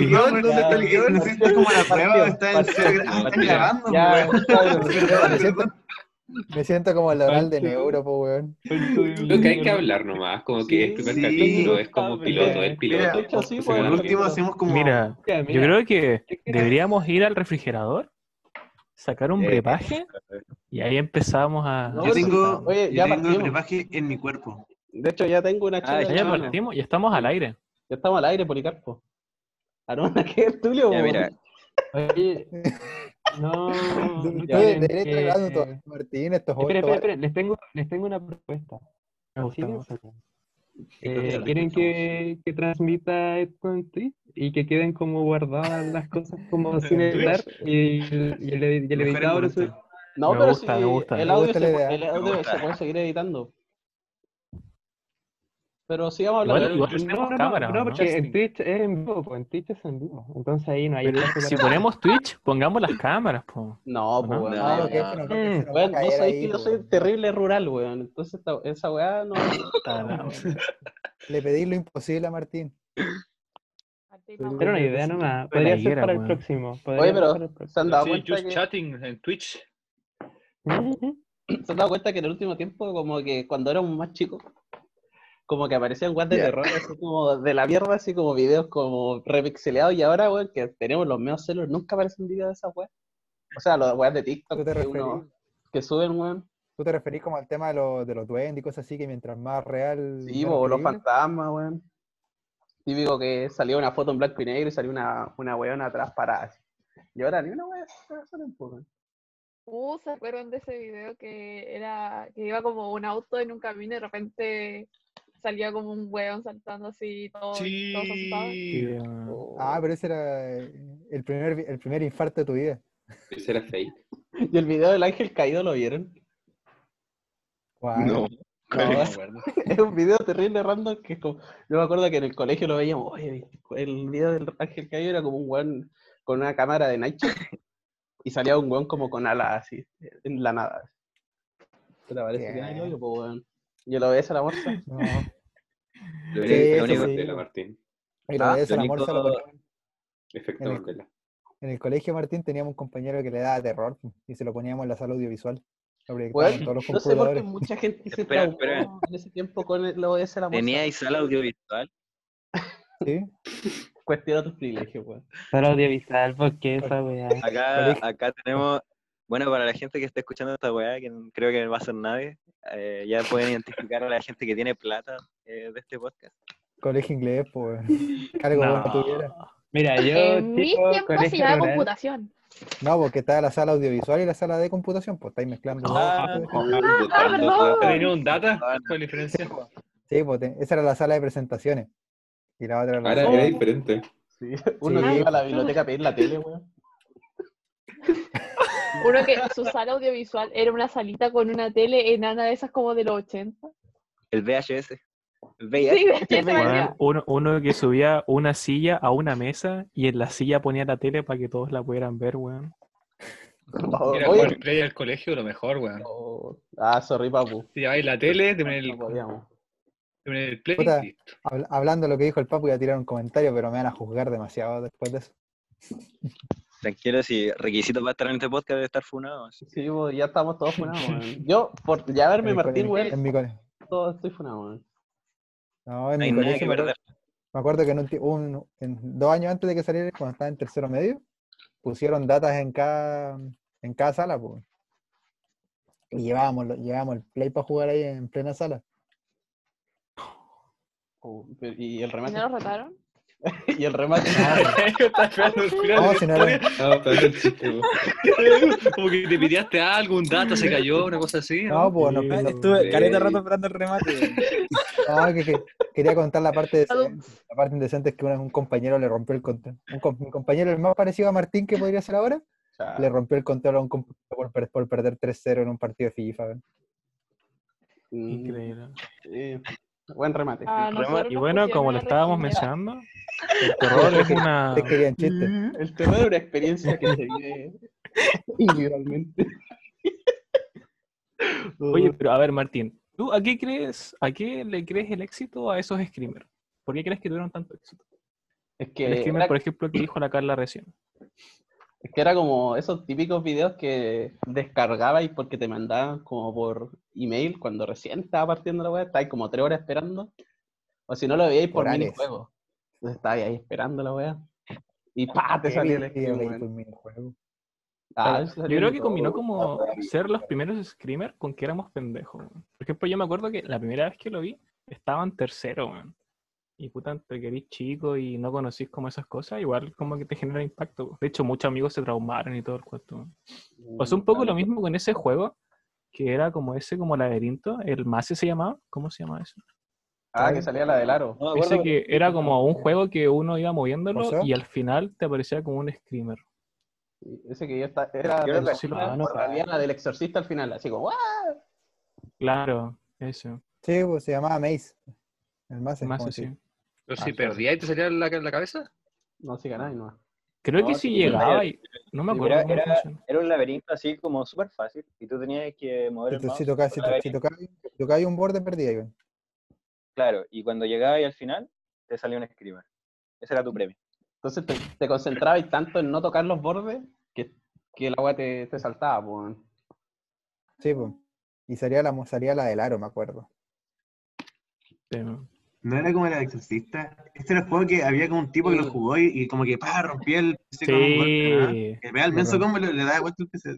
el guion? ¿Dónde está el guion? Ya. Esto es como la prueba, está están grabando, Ya, weón. Me siento, me siento como el oral de neuro, po, weón. Creo que hay que hablar nomás, como que el primer Sí, capítulo es como piloto, el piloto. Mira, De hecho, sí, Se Por último hacemos como... Mira, Mira, yo creo que deberíamos ir al refrigerador, sacar un Eh, brebaje y ahí empezamos a... No, Yo tengo, oye, yo ya tengo el brebaje en mi cuerpo. De hecho, ya tengo una Ah. Ya partimos y estamos al aire. Ya estamos al aire, Policarpo. Arona, ¿qué Tulio? Ya, mira, Oye, no. Deberías que- todo, Martín, estos Espera, espera, espera, les tengo, les tengo una propuesta. Eh, ¿Quieren que, que transmita esto en Twitch y que queden como guardadas las cosas como sin editar y, el- y el, editador No, Me pero gusta, sí, me gusta. el audio, se, el audio puede seguir editando. Pero sigamos hablando. Igual- igual No, tenemos no, cámara, no, ¿no? porque en Twitch es en vivo, pues en Twitch es en vivo. Entonces ahí no hay si para- ponemos Twitch, pongamos las cámaras, po. No, pues, No, weón. no, Ah, no, ok, no. no, vos sabés que yo soy terrible rural, weón. Entonces esta- esa weá no. Puta la- Le pedí lo imposible a Martín. Era una idea nomás. Podría ser para el próximo. Oye, pero. ¿se han dado cuenta que chatting en Twitch. Se han dado cuenta que en el último tiempo, como que cuando éramos más chicos, como que aparecían weas de terror, así como de la mierda, así como videos como repixeleados, y ahora, weón, que tenemos los medios celos, nunca aparecen videos de esas weas. O sea, los weas de TikTok ¿Tú te que, referís? uno- que suben, weón. ¿Tú te referís como al tema de, los de los duendes y cosas así, que mientras más real... Sí, o los fantasmas, weón. Típico que salió una foto en blanco y negro y salió una, una weona atrás parada. así. Y ahora ni una pues, weón. Uh, ¿se acuerdan de ese video que era que iba como un auto en un camino y de repente salía como un weón saltando así todo, todos asustados? Sí, eh, Ah, pero ese era eh, el primer, el primer infarto de tu vida. Ese era fake. Y el video del ángel caído lo vieron. Guau. no. No, es, un video terrible random que es como. Yo me acuerdo que en el colegio lo veíamos. Oye, el video del ángel caído era como un weón con una cámara de night shot, y salía un weón como con alas así, en la nada. Pero parece que nadie lo pues, weón. Ves a la morsa. No. Lo Sí, lo único sí. de la Martín. Y lo Ah, ves a la lo morsa, lo único- ponían- Efecto En el- Mandela. En el colegio, Martín, teníamos un compañero que le daba terror pu, y se lo poníamos en la sala audiovisual. Weón, todos los no sé por qué computadores. mucha gente se Espera, espera. en ese tiempo con el- lo ves a la morsa. ¿Teníais sala audiovisual? ¿Sí? Cuestiona tus privilegios, weón. Solo audiovisual, porque esa weá. Acá, acá tenemos, bueno, para la gente que está escuchando esta weá, que creo que no va a ser nadie, eh, ya pueden identificar a la gente que tiene plata eh, de este podcast. Colegio inglés, pues. Cargo No. tuviera. Mira, yo. En mis tiempos se rural, computación. No, porque está la sala audiovisual y la sala de computación, pues estáis mezclando. dos Ah, cosas. perdón. ¿Tenía un data? ¿Cuál es la diferencia? Sí, pues esa era la sala de presentaciones. Y la otra era la Ahora era diferente. Sí. Uno Sí. que iba a la biblioteca a pedir la tele, weón. Uno que su sala audiovisual era una salita con una tele enana de esas como de los 80. El VHS. El Sí, VHS. uno, uno que subía una silla a una mesa y en la silla ponía la tele para que todos la pudieran ver, weón. Oh, Era oye. play al colegio, lo mejor, weón. Oh, Ah, sorry, papu. Si lleváis la tele, te ponen el, No te ponen el play Puta. hablando de lo que dijo el papu, iba a tirar un comentario, pero me van a juzgar demasiado después de eso. Tranquilo, si requisito para estar en este podcast de estar funado. así. Sí, ya estamos todos funados. Yo, por ya verme Martín, weón, En mi cole- todo estoy funado, weón. No, en No hay mi colegio que me acuerdo, perder. me acuerdo que en, un ti- un- en dos años antes de que saliera, cuando estaba en tercero medio, pusieron datas en cada, en cada sala, pues. Y llevábamos, lo- llevábamos el play para jugar ahí en plena sala. Oh, y el ¿Y remate. no lo retaron? y el remate. No, si no era- historia. No, pero el chiste, weón. Como que te pidiste algo, un data se cayó, una cosa así. No, pues no, no- Estuve caleta rato esperando el remate. no, que, que- quería contar la parte, de, la parte indecente es que un compañero le rompió el control. Un, compañero, el más parecido a Martín que podría ser ahora, le rompió el control a un compañero por, per- por perder 3-0 en un partido de FIFA. Mm, Increíble. sí. Buen remate. A nosotros Y bueno, como lo estábamos mencionando, el terror es una... Chistes. El terror es una experiencia que se vive individualmente. Oye, pero a ver, Martín, ¿tú a qué crees, a qué le crees el éxito a esos screamers? ¿Por qué crees que tuvieron tanto éxito? Es que, El screamer, por ejemplo, que dijo la Carla recién. Es que era como esos típicos videos que descargabas y porque te mandaban como por email cuando recién estaba partiendo la web, estabas como tres horas esperando. O si no lo veíais por Orales. minijuego. Entonces estabas ahí esperando la wea. Y pa, te salía el. Ah, Yo creo que combinó como ser los primeros screamers con que éramos pendejos. weón. Por ejemplo, yo me acuerdo que la primera vez que lo vi, estaba en tercero, weón. Y puta, te querís chico y no conocís como esas cosas, igual como que te genera impacto. De hecho, muchos amigos se traumaron y todo el cuento. weón. Pasó un poco lo mismo con ese juego, que era como ese como laberinto, el Mase se llamaba, ¿cómo se llama eso? Ah, que salía la del aro. No Ese que era como un juego que uno iba moviéndolo y al final te aparecía como un screamer. Ese que ya está, era la del exorcista al final, así como ¡guau! Claro, eso. Sí, pues se llamaba Maze. El más sí. Pero Ah, si sí. perdía y te salía la, la cabeza. No, sí ganáis, no. Creo No, que sí, si sí, llegaba y... No me acuerdo era- cómo era- funciona. Era un laberinto así como súper fácil y tú tenías que mover el Si, mouse si si, el to- si laberinto. tocaba, si tocaba un borde, perdía. Iván. Claro, y cuando llegabas al final, te salía un screamer. Ese era tu premio. Entonces te, te concentrabas tanto en no tocar los bordes que, que el agua te, te saltaba, pues. Sí, pues. Y salía la, salía la del aro, me acuerdo. Sí, ¿no? ¿No era como el exorcista? Este era el juego que había como un tipo que lo jugó y, y como que pa, rompía el PC con un golpe, ¿no? Sí, Que pegaba el menso y le, le daba vuelta el PC.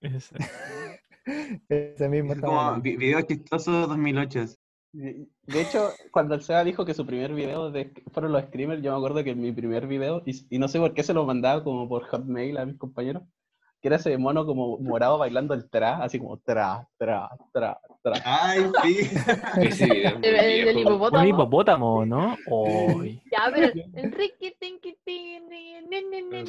ese. Ese mismo Es como mal. vi- video chistoso 2008. De de hecho, cuando el Seba dijo que su primer video de, fueron los screamers, yo me acuerdo que en mi primer video, y, y no sé por qué se lo mandaba como por hotmail a mis compañeros, que era ese mono como morado bailando el tra, así como tra, tra, tra, tra. Ay, sí. Ese video El, el del viejo. Un hipopótamo. hipopótamo, ¿no? Uy. Ya, pero el ni-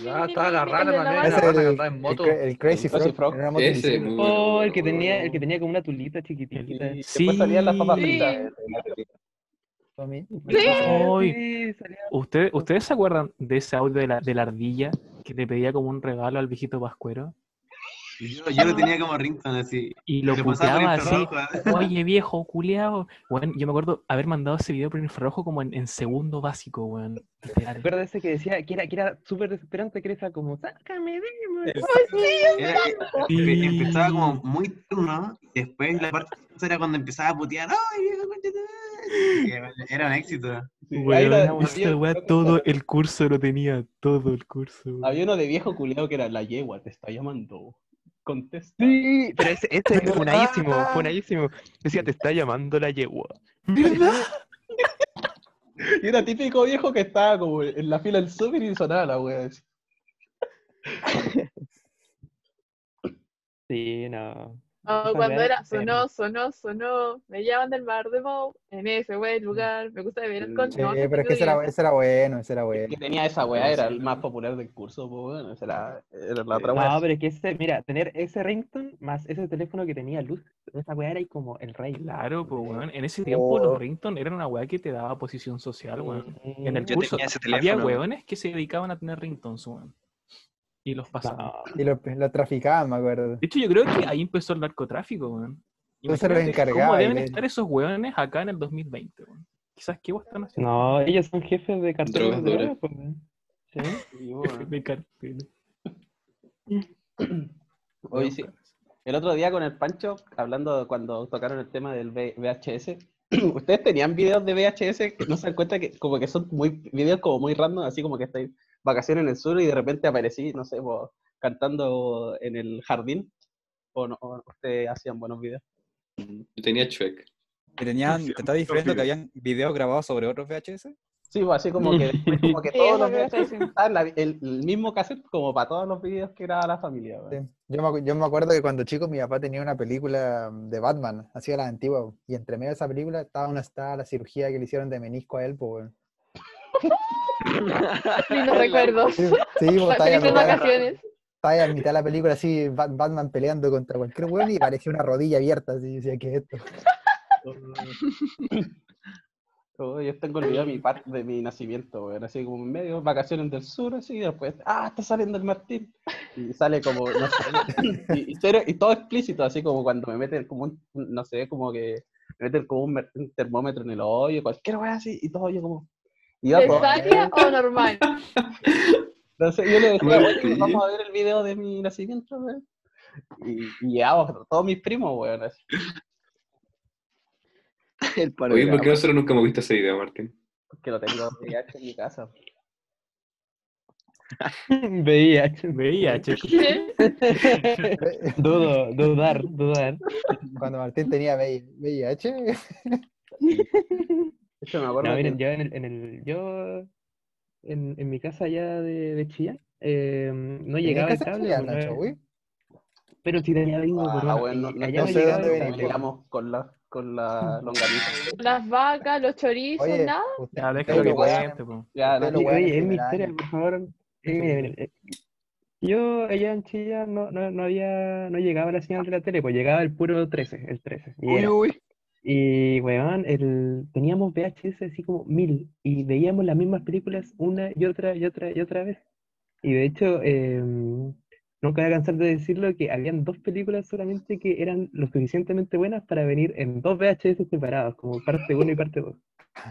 Ah, estaba agarrada el la. Ese la rata que el, andaba en el moto. el Crazy El Crazy Frog. Ese. Oh, el que tenía, el que tenía como una tulita chiquitita. Sí. después salían las papas Sí. fritas. Sí. Uy. Sí, salía- ¿Usted- ¿Ustedes se acuerdan de ese audio de la, de la ardilla que le pedía como un regalo al viejito Pascuero? Yo, yo lo tenía como ringtone así. Y lo Le pasaba por puteaba así. infrarrojo. Oye, viejo, culeado. Bueno, yo me acuerdo haber mandado ese video por infrarrojo como en, en segundo básico, weón. Literal. Recuerda ese que decía que era, que era súper desesperante, que era como, sácame, Sí. empe- empezaba como muy turno y después la parte era cuando empezaba a putear. ¡Ay, viejo, Era, un éxito. Sí, había- weá, todo el curso lo tenía, todo el curso. weón. Había uno de viejo culiado que era la yegua, te está llamando. Contesta. Sí, pero ese, ese es funadísimo, funadísimo. Decía, te está llamando la yegua. Y era típico viejo que estaba como en la fila del súper y sonaba la wea. Sí, no. Oh, Esa cuando weá era es sonó, sonó, sonó, me llaman del mar de Mo, en ese buen lugar, me gusta beber Mm, con Sí, no, pero es que ese era, ese era bueno, ese era bueno. que tenía esa wea era el más popular del curso, pues bueno, esa era, era la otra No, wea. pero es que ese, mira, tener ese ringtone más ese teléfono que tenía luz, esa weá era ahí como el rey. Claro, pues weón. En ese tiempo Oh. los ringtone eran una weá que te daba posición social, weón. En el Yo curso tenía ese había weones que se dedicaban a tener ringtones, weón. Y los pasaban. No, Y lo, lo traficaban, me acuerdo. De hecho, yo creo que ahí empezó el narcotráfico, weón. Entonces los encargaba ¿Cómo deben le- estar esos weones acá en el 2020, weón? Quizás qué weón están haciendo. no, ellos son jefes de carteles de drogas, pues. Sí. Bueno, De carteles. Oye, sí. El otro día con el Pancho, hablando de cuando tocaron el tema del VHS, ¿ustedes tenían videos de VHS que no se dan cuenta que como que son muy videos como muy random, así como que estáis vacaciones en el sur y de repente aparecí, no sé, pues, cantando en el jardín? ¿O no? ¿O ustedes hacían buenos videos? Yo tenía Shrek. Y tenían, te estaba diciendo que habían videos grabados sobre otros VHS. Sí, pues así como que, como que todos los te VHS estaban la- el, el mismo cassette como para todos los videos que grababa la familia. Sí. Yo me, yo me acuerdo que cuando chico mi papá tenía una película de Batman, así de la antigua, y entre medio de esa película estaba, una, estaba la cirugía que le hicieron de menisco a él, pues. Lindos recuerdos. Sí, a Felices mitad, vacaciones. estaba ahí a mitad de la película así, Ba- Batman peleando contra cualquier weón y parecía una rodilla abierta, así, decía, ¿qué es esto? Oh, yo tengo el video de mi parte de mi nacimiento, weón, así como en medio, vacaciones del sur, así, y después, ah, está saliendo el Martín. Y sale como, no sé, y, y serio- y todo explícito, así como cuando me meten como un, no sé, como que me meten como un, un termómetro en el hoyo, cualquier weá así, y todo yo como, ¿Cesárea o normal? Entonces yo le decía, Bueno, vamos a ver el video de mi nacimiento, weón. Y, y todos mis primos, weón. así. El Oye, ¿por qué nosotros nunca hemos visto ese video, Martín? Porque lo tengo VIH en mi casa. VIH. VIH. ¿Qué? Dudo, dudar, dudar. Cuando Martín tenía VI- VIH, De hecho, me acuerdo No, que- miren, yo en el, en el yo en, en mi casa allá de, de Chillán, eh, no llegaba el cable, pues, no- Nacho, güey. pero si tenía bingo, Ah, pues, bueno, no- no allá no sé llegaba dónde el venís, cable. llegamos con la, con la longaniza. Las vacas, los chorizos, Oye, nada. usted- Ya, ustedes déjalo que cuente. Ya, no, Oye, oye, es mi historia, por favor. Eh, mire, mire, Yo allá en Chillán no, no, no había, no llegaba la señal de la tele, pues llegaba el puro 13, el 13. Y, Uy, era- uy. Y weón, el, teníamos VHS así como mil y veíamos las mismas películas una y otra y otra y otra vez. Y de hecho, eh, nunca voy a cansar de decirlo que habían dos películas solamente que eran lo suficientemente buenas para venir en dos VHS separados, como parte 1 y parte 2.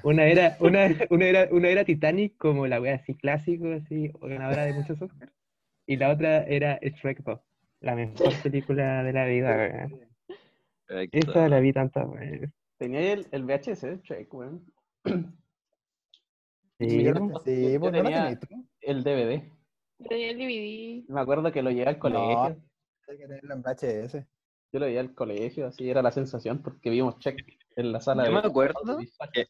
Una era, una, una era, una era Titanic, como la wea así clásico, así, ganadora de muchos Oscars. Y la otra era Shrek 2, la mejor película de la vida. Esa la vi tantas veces. Tenía el, el VHS, check, weón. Sí, Yo-. Sí, yo no tenía tú. el DVD. Tenía el DVD. Me acuerdo que lo llevé al colegio. No, hay que tenerlo en VHS. Yo lo llevé al colegio, así era la sensación, porque vimos check en la sala Yo de me acuerdo que-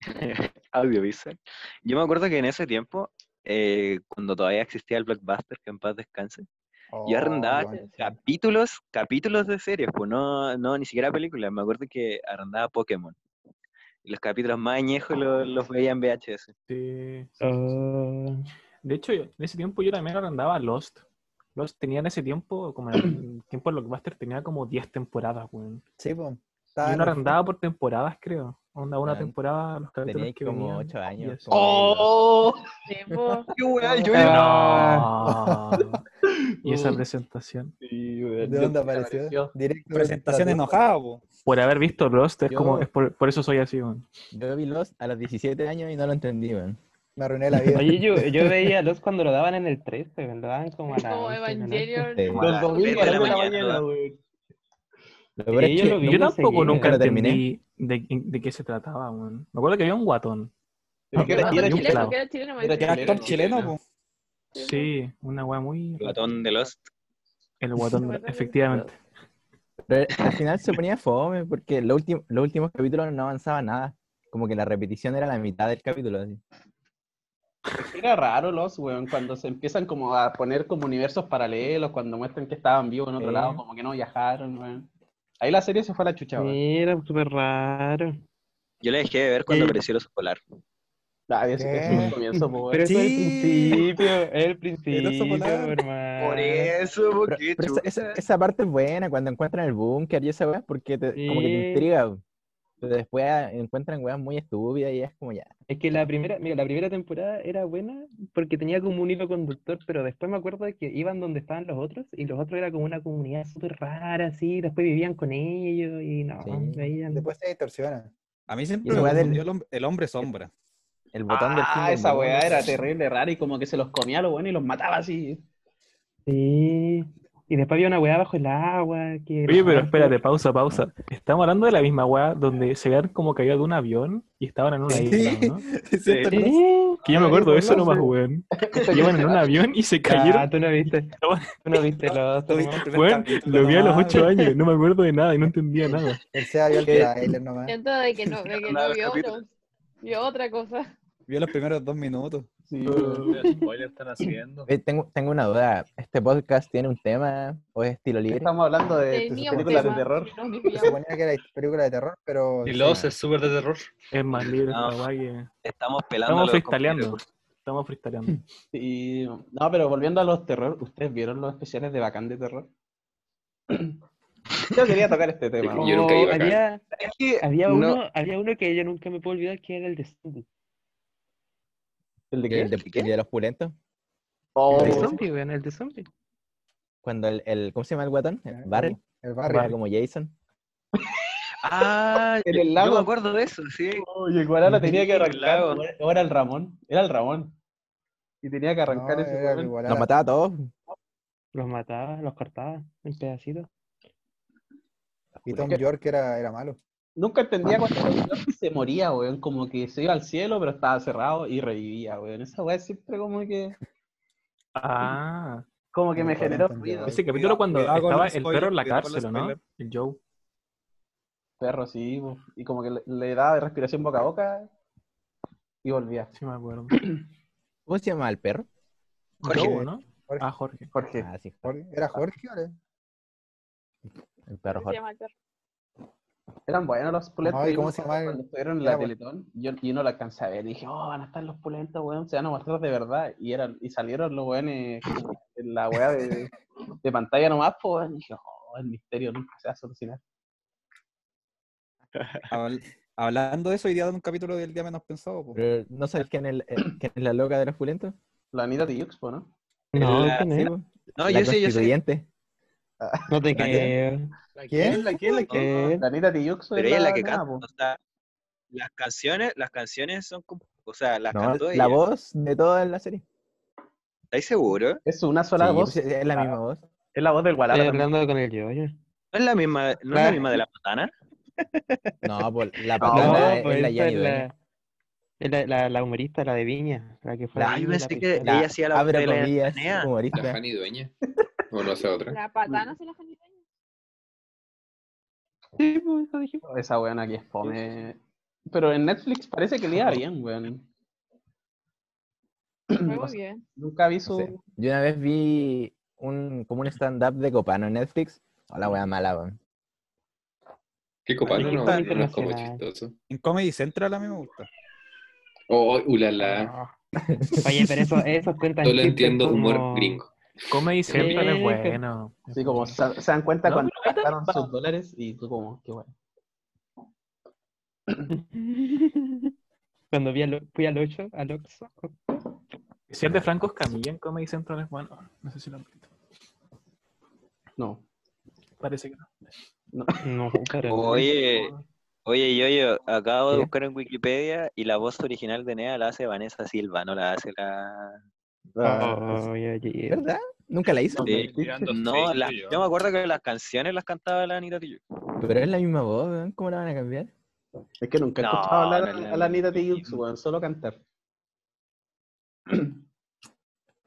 Audiovisual. Yo me acuerdo que en ese tiempo, eh, cuando todavía existía el Blockbuster, que en paz descanse, Oh, yo arrendaba sí. capítulos, capítulos de series, pues no, no ni siquiera películas. Me acuerdo que arrendaba Pokémon. Y los capítulos más añejos los, los veía en VHS. Sí. Oh, De hecho, yo- en ese tiempo yo también arrendaba Lost. Lost tenía en ese tiempo, como en el tiempo de Blockbuster, tenía como 10 temporadas, weón. Sí, pues. Yo lo arrendaba por temporadas, creo. Onda, una Ah, temporada, los capítulos Tenía que como venían, 8 y años. ¡Oh! ¡Qué weá! Yo Ah. No. Y esa presentación. Sí, ¿De dónde apareció? Directo. Presentación enojada, po. Por haber visto Lost, es como, Yo- es por, por eso soy así, weón. Yo vi Lost a los 17 años y no lo entendí, weón. Me arruiné la vida. Oye, yo, yo veía los cuando lo daban en el 13, weón, lo daban como a la Como 11 de la noche. Evangelion. Como Los domingos a la 10 de la mañana, es yo que Yo tampoco nunca Lo terminé. entendí de, de qué se trataba, weón. Me acuerdo que había un guatón. Era- y era chileno, era chileno, Era chileno, actor chileno, po. Sí, una weá muy... Platón de Lost. El guatón, ¿Verdad que- efectivamente. Pero al final se ponía fome porque los últimos capítulos no avanzaba nada. Como que la repetición era la mitad del capítulo. así. Era raro los, weón, cuando se empiezan como a poner como universos paralelos, cuando muestran que estaban vivos en otro Sí. lado, como que no viajaron, weón. Ahí la serie se fue a la chucha, weón. Sí, era súper raro. Yo le dejé de ver cuando Eh, apareció el oso polar. Ah, ese fue el comienzo, po, Pero weón. eso es el principio, es el principio, hermano. Por eso, Pero, porque pero esa, esa- esa parte es buena cuando encuentran el búnker y esa weá, porque te- como que te intriga. Pero después ah, encuentran weas muy estúpidas y es como ya. Es que la primera, mira, la primera temporada era buena porque tenía como un hilo conductor, pero después me acuerdo de que iban donde estaban los otros y los otros era como una comunidad súper rara, así, después vivían con ellos y no, Sí. veían... Después se distorsiona. A mí siempre me del- el hombre sombra. El botón del fin Ah, del esa mundo. weá era terrible, rara y como que se los comía lo bueno y los mataba así. Sí. Y después había una weá bajo el agua que... Oye, no, pero espérate, pausa, pausa. Estamos hablando de la misma weá donde se veían como caído de un avión y estaban en una Sí. isla, ¿no? Sí, no Sí. Que yo me Ah, acuerdo de eso no nomás, weón. Iban en un avión y se cayeron. Ah, tú no viste, tú no viste los... Tú viste Weón, lo vi a los ocho años, no me acuerdo de nada y no entendía nada. El SEA vio el nomás. Siento de que no, de que no vio, otro- vio otra cosa. Vio los primeros dos minutos. Sí, ¿Qué spoiler están haciendo? Eh, tengo, tengo una duda. ¿Este podcast tiene un tema o es estilo libre? Estamos hablando de, de películas de tema, terror. Se suponía que era película de terror, pero. Y sí. Lost es súper de terror. Es más libre No. que. Estamos pelando Estamos los compañeros. Estamos freestyleando. Y, no, pero volviendo a los terror, ¿ustedes vieron los especiales de Bacán de terror? Yo quería tocar este tema. Yo nunca iba había, había, no- uno, había uno que yo nunca me puedo olvidar que era el de Zombie. ¿El de ¿El qué? de, el de los pulentos? Oh, El de Zombie, weón, el de Zombie. Cuando el, el- ¿cómo se llama el guatón? El Barry. El barrio. como Jason. Ah, En el yo me acuerdo de eso, sí. Oye, el Guarana tenía que arrancar. lago. o- O era el Ramón. Era el Ramón. Y tenía que arrancar No, ese. Los mataba a todos. Los mataba, los cortaba en pedacitos. Y Tom. York era, era malo. Nunca entendía cuando se moría, weón. Como que se iba al cielo, pero estaba cerrado y revivía, weón. Esa weá siempre como que. Ah, Como que me generó ruido. ese capítulo cuando estaba el perro en la cárcel, ¿o ¿no? El Joe. Perro, sí, y como que le, le daba respiración boca a boca y volvía. Sí, me acuerdo. ¿Cómo se llama el perro? Jorge. Joe, ¿no? Jorge. Ah, Jorge. Jorge. Ah, sí, Jorge- ¿Era Jorge o era? el perro Se Jorge. llama el perro. Eran buenos los pulentos. No, ¿y yo cómo me se acuerdo llama el- Cuando estuvieron en la bueno. Teletón, yo, yo no lo alcancé a ver. Dije, oh, van a estar los pulentos, weón, se van a mostrar de verdad. Y eran, y salieron los weones en la weá de, de pantalla nomás, pues, weón. Y dije, oh, el misterio nunca se va a solucionar. Habl- Hablando de eso, hoy día de un capítulo del día menos pensado. po. Pero, ¿No sabes quién es, el- eh, quién es la loca de los pulentos? La Anita Tijoux, po, ¿no? No, La- ¿quién Sí, es? po. No, la yo sé, yo sé. constituyente. No te ¿La. ¿Quién? ¿La quién? ¿La quién? Eh, La Anita Tijoux Pero ella es la que canta. O sea, las canciones, las canciones son como, o sea, las No, cantó la ella. voz de toda la serie. ¿Estáis seguros? Es una sola Sí, voz. pues, es la misma voz. Es la voz del Gualala. estoy hablando con el yo. ¿No es la misma, no es la misma de la patana? No, pues la patana No, es pues la Jenny es Dueña. la, es la, la, la humorista, la de Viña, la que fue La- Ah, yo Viña, pensé la que ella hacía la voz de la Nea. ¿La humorista. Fanny Dueña? ¿O no hace otra? La patana se la janipeña. Sí, pues eso. Esa weón aquí es fome. Pero en Netflix parece que le iba bien, weón. Fue O muy sea, bien. Nunca vi No su. sé. Yo una vez vi un, como un stand-up de Copano en Netflix. Hola, wea mala, weón. ¿Qué copano? No, no es como chistoso. En Comedy Central a mí me gusta. Oh, ulala. Oye, pero eso, eso cuentan Solo entiendo humor como- gringo. Comedy Central es Sí, bueno. Así como se, se dan cuenta No, cuando gastaron sus dólares y tú como, qué bueno. Cuando vi al, fui al 8, al Oxxo. Si es de Franco Escamilla en Comedy Central es bueno. No sé si lo han visto. No. Parece que no. No, no. Oye, oye, yo, yo acabo de buscar en Wikipedia y la voz original de Nea la hace Vanessa Silva, no la hace la... Ah, Oye, oye. ¿Verdad? Nunca la hizo. Sí. No, la- yo. me acuerdo que las canciones las cantaba la Anita Tijoux. Pero es la misma voz, weón. ¿Cómo la van a cambiar? es que nunca he No, escuchado hablar no, no, a la Anita. Tijoux, weón, solo cantar.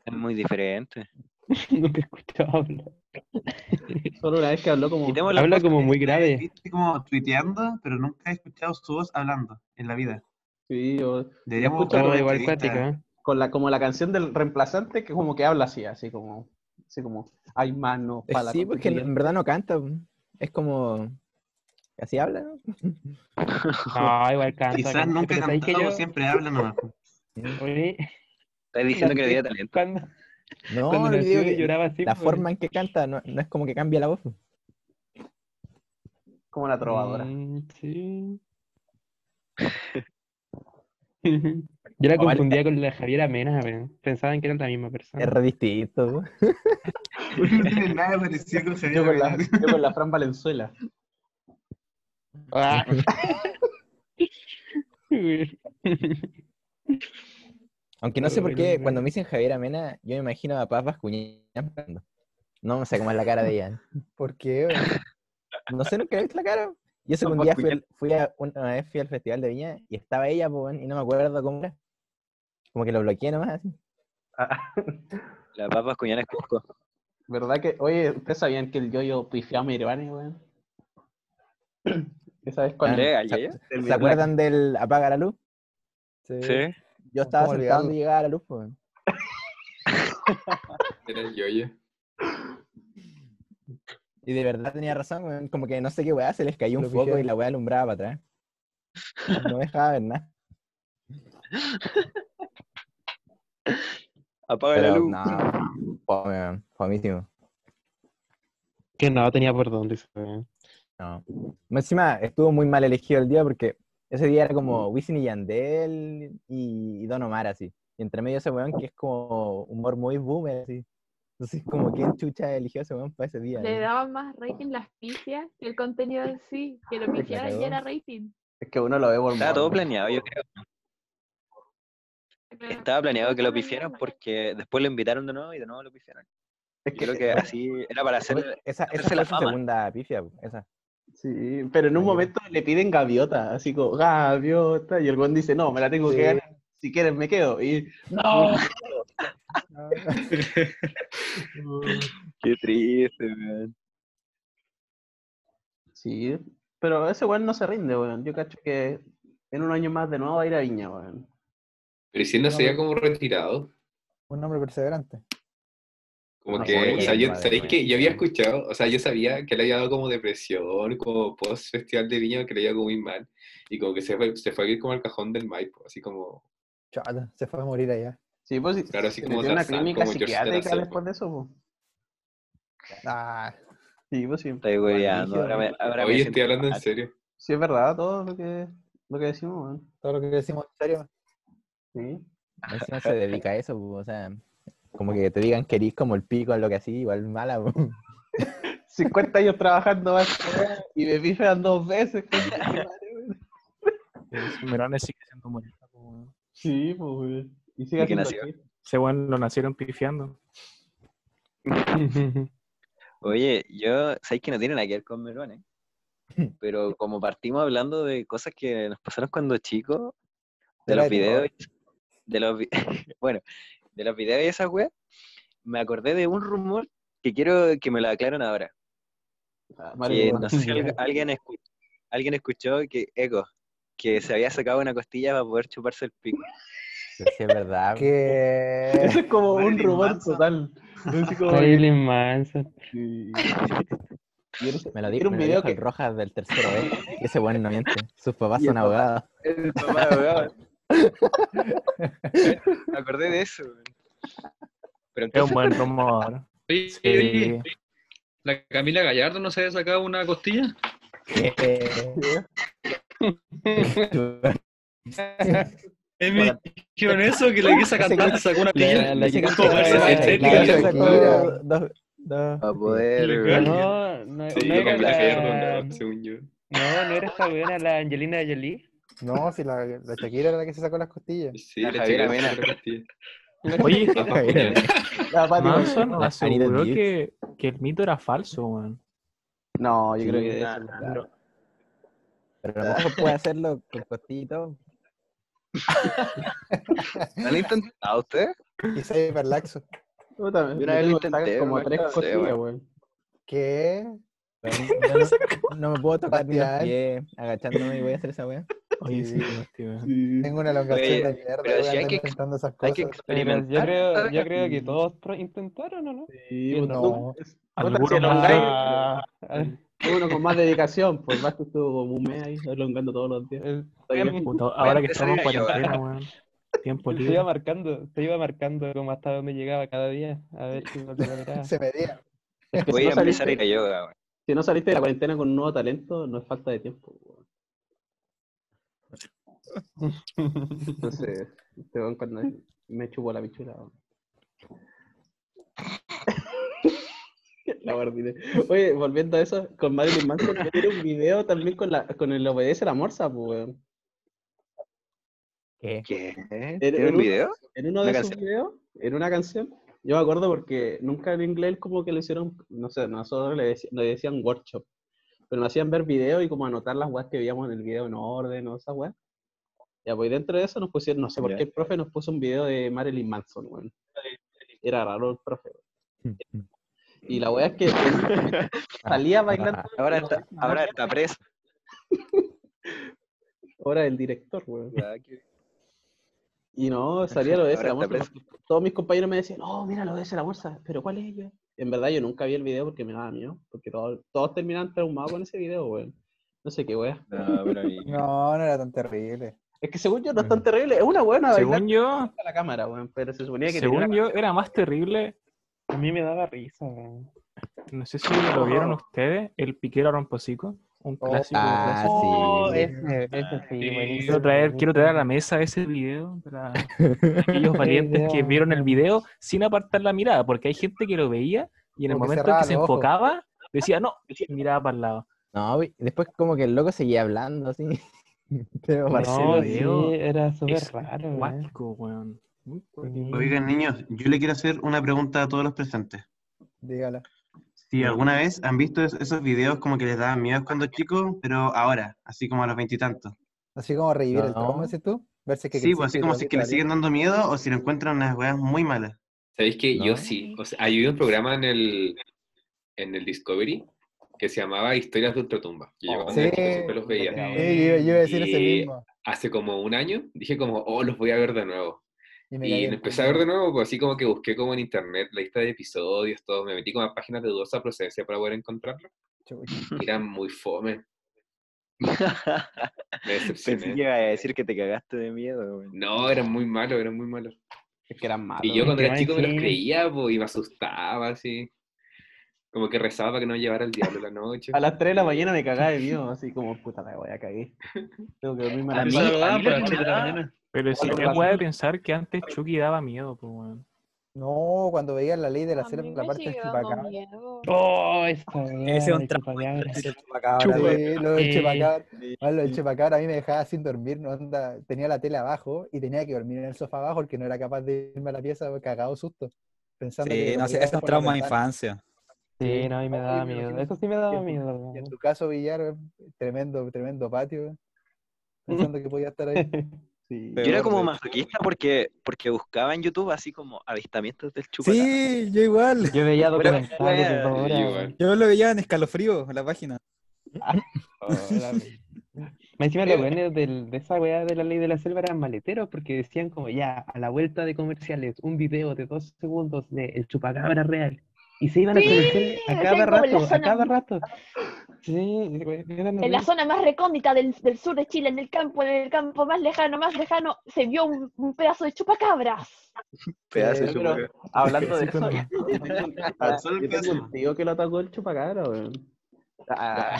Es muy diferente. Nunca he escuchado hablar. Solo una vez que habló como. Habla como muy grave. Como tuiteando, pero nunca he escuchado su voz hablando en la vida. Sí, yo- Deberíamos buscar una igual cuática. ¿eh? Con la, como la canción del reemplazante que como que habla así, así como, así como, hay manos para la Sí, porque en constituyente". verdad no canta. Es como. Así habla, ¿no? No, igual canta. Quizás canta, nunca he pero ¿sabes que cantado, yo- siempre habla nomás. Oye, Estás diciendo que le diera talento. cuando, No, cuando digo y que lloraba así. la pues, forma en que canta no, no es como que cambia la voz. Como la trovadora. Mm, sí. Yo la confundía con la Javiera Mena, weón. pensaban que eran la misma persona. Es re distinto. No tiene nada parecido con Yo con, la, Javier yo con la Fran Valenzuela. Ah. Aunque no sé por qué, no, cuando no. me dicen Javier Amena, yo me imagino a Paz Bascuñán. No sé cómo es la cara de ella. ¿Por qué? weón? No sé, nunca le he visto la cara. Yo sé que Paz un día fui, a, una vez fui al Festival de Viña y estaba ella, pues, y no me acuerdo cómo era. Como que lo bloqueé nomás así. Ah, La papa cuñana es Cusco. ¿Verdad que, oye, ¿ustedes sabían que el yo-yo pifió a Mirvane, weón? ¿Esa vez cuando ¿André, ¿Se, acuerdan del apaga la luz? Sí. Sí. Yo estaba ¿Cómo sentado olvidarlo? donde llegaba la luz, pues. weón. Era el yoyo. Y de verdad tenía razón, weón. Como que no sé qué weá, se les cayó un foco y la weá alumbraba para atrás. No dejaba ver nada. Apaga la luz. no, fome, weón, fomísimo. Que no tenía por dónde. No. Más Encima estuvo muy mal elegido el día porque ese día era como Wisin y Yandel y, y Don Omar así. Y entre medio ese weón que es como humor muy boomer así. Entonces, como quién chucha eligió a ese weón para ese día. Le ¿no? daban más rating las pifias que el contenido en sí. Que lo cagó. ya era rating. Es que uno lo ve por Estaba todo planeado, yo creo. Estaba planeado que lo pifiaran porque después lo invitaron de nuevo y de nuevo lo pifiaron. Es Yo creo que así era para hacer. Esa, esa fue la su fama. segunda pifia, esa. Sí, pero en un momento le piden gaviota, así como gaviota, y el güey dice, no, me la tengo Sí. que ganar, si quieres me quedo. Y no, Qué triste, weón. Sí, pero ese weón no se rinde, weón. Yo cacho que en un año más de nuevo va a ir a Viña, weón. Pero si él no se había como retirado. Un hombre perseverante. Como No, que, o sea, yo, madre ¿sabéis mía. que Yo había escuchado, o sea, yo sabía que le había dado como depresión, como post festival de Viña, que le había como muy mal, y como que se fue, se fue a ir como al cajón del Maipo, así como, Chata, se fue a morir allá. Sí, pues sí, Claro, así se como una Tarzán, clínica como psiquiátrica después de eso, po. Ah, Sí, pues sí. Estoy hueveando. Brígido, Ahora me, oye, estoy hablando en serio. Sí, es verdad todo lo que, lo que decimos, weón. todo lo que decimos en serio. Sí. Encima se dedica a eso, po, o sea, como que te digan que eres como el pico en lo que así, igual mala, po. 50 años trabajando más y me pifean dos veces. Merones sigue siendo weón. Sí, pues. Y sigue ¿De qué haciendo. Ese weón lo nacieron pifiando. Oye, yo, sabéis que no tiene nada que ver con Melones, pero como partimos hablando de cosas que nos pasaron cuando chicos, de los de videos, de los, bueno, de los videos y esa wea, me acordé de un rumor que quiero que me lo aclaren ahora. Ah, Que no sé si al- alguien, escu- alguien escuchó que, Eco, que se había sacado una costilla para poder chuparse el pico. Sí, es verdad. Que Eso es como un rumor Manson. total. Como- Marilyn Manson. Sí. Me lo, era di, un video dijo que Rojas del tercero B. y Ese bueno no miente. Sus papás son abogados. El papá de abogado. Me acordé de eso. Pero Es un entonces, buen rumor. Sí. oye, ¿la Camila Gallardo no se había sacado una costilla? ¿Es me dijeron eso? Que la esa cantante sacó una costilla. La, para poder. No, no, Sí, no. ¿no? según yo. No, no era esta weona, la Angelina Jolie. No, si la, la Shakira era la que se sacó las costillas. Sí, La la Javiera Mena. Oye. La Manson Manson. aseguró que, que el mito era falso, weón. No, yo creo que Sí, eso verdad. Pero a lo mejor puede hacerlo con costillito. ¿No lo han intentado ustedes? Quizá hiperlaxo. Yo me una vez lo intenté, como no tres costillas, weón. ¿Qué? No, no me puedo tocar ni los pies agachándome y voy a hacer esa weá. Oye, sí, Sí. Tengo una elongación Oye, de mierda, pero voy si a hay que- intentando esas Hay cosas. que Pero experimentar. yo creo, yo creo que todos intentaron, ¿o no? Sí, no. Algunos uno con más dedicación, pues más que estuvo como un mes ahí elongando todos los días. el- ahora que estamos en cuarentena, weón. Tiempo se iba libre. marcando, se iba marcando como hasta dónde llegaba cada día, a ver si no te lo. Se medía. Es que Voy a empezar a ir a yoga, weón. Si no saliste de la cuarentena con un nuevo talento, no es falta de tiempo. weón. Entonces, este cuando me chupó la pichula. La guardé. Oye, volviendo a eso, con Marilyn Manson, tiene un video también con, la, con el Obedece la Morsa, pues, weón. ¿Qué? ¿Qué? en ¿Tiene un un- video? En uno ¿Una de sus canción? videos, en una canción, yo me acuerdo porque nunca en inglés como que le hicieron, no sé, nosotros le, deci- le decían workshop, pero nos hacían ver videos y como anotar las weas que veíamos en el video en orden o esas weas. Ya, pues dentro de eso nos pusieron, no sé por qué el profe nos puso un video de Marilyn Manson, weón. Era raro el profe. weón. Y la wea es que salía bailando. Ahora está, ahora está preso. Ahora el director, weón. Y no, salía lo de ese Ahora la. Todos mis compañeros me decían, oh, mira lo de ese la morsa, pero ¿cuál es ella? En verdad yo nunca vi el video porque me daba miedo, porque todos, todos terminaban traumados con ese video, weón. No sé qué wea. No, pero No, no era tan terrible. Es que según yo no es tan terrible, es una buena Según yo, a la cámara, weón, pero se suponía que según yo, era más terrible. A mí me daba risa, weón. No sé si lo vieron ustedes, el piquero romposico. Un Oh, clásico. Ah, clásico. Oh, sí. ese, ese sí, Sí. buenísimo. Quiero traer, quiero traer a la mesa ese video para aquellos valientes que vieron el video sin apartar la mirada, porque hay gente que lo veía y en el Como momento en que se enfocaba, decía no, miraba para el lado. No, después como que el loco seguía hablando así. Pero No, sí, era súper raro, cuático, weón. Oigan, niños, yo le quiero hacer una pregunta a todos los presentes. Dígala. Si alguna vez han visto es- esos videos como que les daban miedo cuando chicos, pero ahora, así como a los veintitantos. Así como revivir el No. trauma, ¿sí tú? Verse que Sí, pues así como si es que le siguen dando miedo o si lo encuentran unas weas muy malas. ¿Sabéis que yo No. sí? O sea, hay un programa en el, en el Discovery que se llamaba Historias de Ultratumba. Que yo Oh, chico sí. siempre los veía. Sí, yo, yo iba a decir ese Y mismo. Hace como un año dije como, oh, los voy a ver de nuevo. Y me Y empecé a ver de nuevo, pues así como que busqué como en internet la lista de episodios, todo. Me metí como a páginas de dudosa procedencia para poder encontrarlo. Eran muy fome. Me Pensé decepcioné. que iba a decir que te cagaste de miedo. No, eran muy malos, eran muy malos. Es que eran malos. Y yo cuando era chico me los creía, pues, y me asustaba, así. Como que rezaba para que no llevara el diablo la noche. A las 3 de la mañana me cagaba de miedo, así como, puta la voy a cagué. Tengo que dormirme a A las mí- nueve. Saludaba a mí por lo las que 7 de la me mañana. Pero si Cuatro me puede pensar que antes Chucky daba miedo, pues weón. No, cuando veía la ley de la selva, la me parte chupacabra. Oh, esta weá Ese es un chupacabra. ese chupacabra, Sí, güey. lo del Sí. chupacabra. Lo del chupacabra a mí me dejaba sin dormir, no onda, tenía la tele abajo y tenía que dormir en el sofá abajo porque no era capaz de irme a la pieza cagado susto. Pensando que Sí, lo no sé, es un trauma de infancia. Sí, no, a mí me daba miedo. Eso sí me Y daba miedo. y en tu caso, Villar, tremendo, tremendo patio, pensando que podía estar ahí. Sí. Yo era como masoquista porque, porque buscaba en YouTube así como avistamientos del chupacabra. Sí, yo igual. Yo veía documentales de wea. dos horas, Igual. Yo lo veía en escalofrío, en la página. Oh, la- Me encima los del- de esa weá de la ley de la selva eran maleteros porque decían como ya, a la vuelta de comerciales, un video de dos segundos de el chupacabra real. Y se iban a comerciales a cada rato, a cada rato. Sí, güey, eran En la zona más recóndita del, del sur de Chile, en el campo, en el campo más lejano, más lejano, se vio un, un pedazo de chupacabras. Pedazo de Sí, pero- chupacabra. Hablando de eso, yo tengo un- tío que lo atacó el chupacabra, weón. Ah.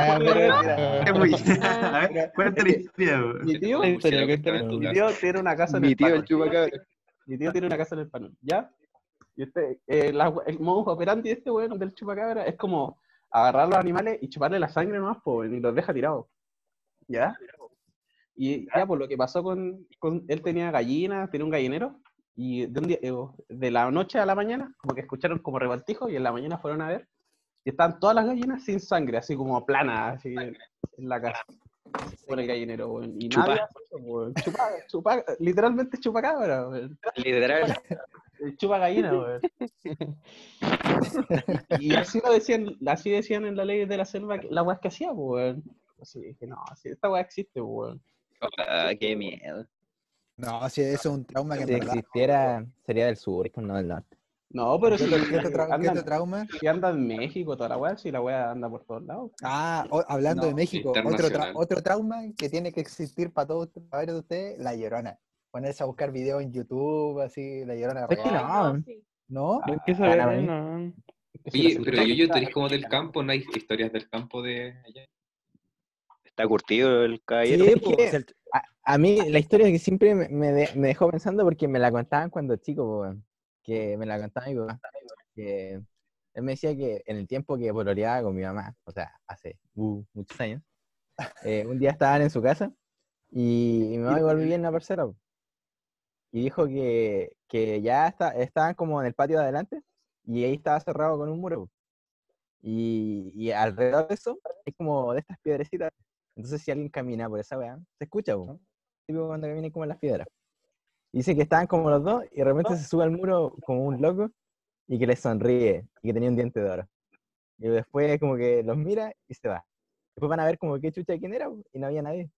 Ah, A ver, cuéntale historia. Mi tío, mi tiene una casa en Mi el tío el chupacabra. Mi tío tiene una casa en el panel, ¿ya? Y este, eh, la- el modus operandi de este weón del chupacabra es como agarrar los animales y chuparle la sangre nomás, weón, y los deja tirados. ¿Ya? Y ya, pues lo que pasó con, con- él tenía gallinas, tenía un gallinero, y de, un día, eh, de la noche a la mañana, como que escucharon como revoltijo, y en la mañana fueron a ver, y estaban todas las gallinas sin sangre, así como planas, así en, en la casa, por el gallinero, weón. Y Chupa. nadie hace eso, weón. Chupa, chupa, literalmente chupacabra, weón. Literal. Chupa gallina, weón. y así lo decían, así decían en la ley de la selva que- la weá que hacía, pues, weón. Así dije, no, si esta weá existe, pues, weón. Ah, qué miedo. No, si eso es un trauma que en Si verdad. existiera, sería del sur, pues no del norte. No, pero ¿Qué si, otro, qué otro tra- qué anda, otro trauma? si anda en México, toda la weá, si la weá anda por todos lados. Ah, o- hablando de México, otro, tra- otro trauma que tiene que existir para todos para varios de ustedes, la llorona. Ponerse a buscar videos en YouTube, así, la llorona Es que no. no. Es que es- mí. no. Oye, pero yo, yo, eres como del campo, ¿no hay historias del campo de allá? Está curtido el caballero. Sí, pues, a, a mí la historia que siempre me, me de- me dejó pensando porque me la contaban cuando chico, que me la contaba mi papá. Que él me decía que en el tiempo que pololeaba con mi mamá, o sea, hace uh, muchos años, eh, un día estaban en su casa y mi mamá igual vivía en la parcela. po. Y dijo que, que ya está, estaban como en el patio de adelante y ahí estaba cerrado con un muro. Y, y alrededor de eso es como de estas piedrecitas. Entonces, si alguien camina por esa weá, se escucha. Tipo cuando caminan como en las piedras. Dice que estaban como los dos y de repente se sube al muro como un loco y que les sonríe y que tenía un diente de oro. Y después como que los mira y se va. Después van a ver como qué chucha quién era y no había nadie.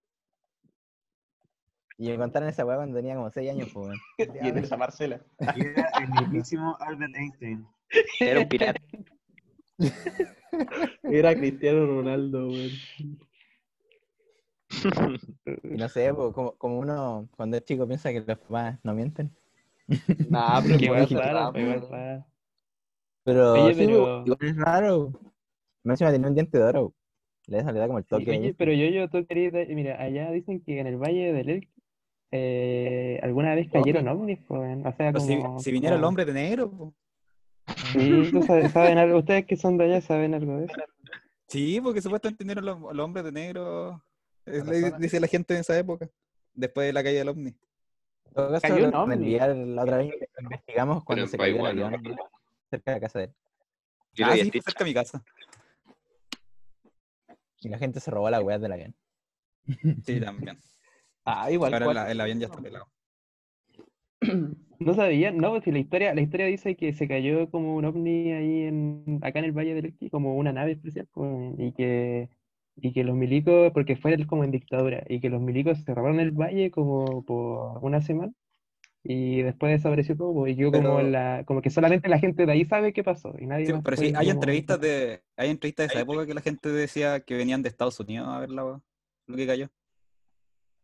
Y me contaron esa weá cuando tenía como 6 años, pues. Y en esa parcela. Y era el mismísimo Albert Einstein. Era un pirata. Era Cristiano Ronaldo, weón. Y no sé, po, como, como uno cuando es chico piensa que los papás no mienten. Nah, pero Qué igual es raro, igual raro. Pero, Oye, sí, pero- igual es raro. Me encima tenía un diente de oro. Le da, le da como el Sí, toque. oye, ahí. pero yo, yo, tú querías, mira, allá dicen que en el Valle del Elqui eh, alguna vez cayeron ovnis, pues, o sea, Pues si, como, si viniera el como- hombre de negro, po. Sí, ¿tú sabes- saben algo, ustedes que son de allá saben algo de eso. Sí, porque supuestamente vinieron los, los hombres de negro, eh, dice la gente en esa época, después de la caída del ovni. Todo caso, Cayó un el ovni. día la otra vez investigamos cuando se cayó el avión cerca de la casa de él. Yo lo Ah, vi sí, cerca de mi casa. Y la gente se robó la weá del avión. Sí, también. Ah, igual. Ahora el, el avión ya está pelado. No sabían, no, pues si la historia, la historia dice que se cayó como un ovni ahí en, acá en el Valle del Elqui, como una nave especial, y que, y que los milicos, porque fue el- como en dictadura, y que los milicos se robaron el valle como por una semana, y después desapareció todo, pues, y quedó como la, como que solamente la gente de ahí sabe qué pasó, y nadie Sí, más pero sí, hay como- entrevistas de, hay entrevistas de esa época que la gente decía que venían de Estados Unidos a ver la, lo que cayó.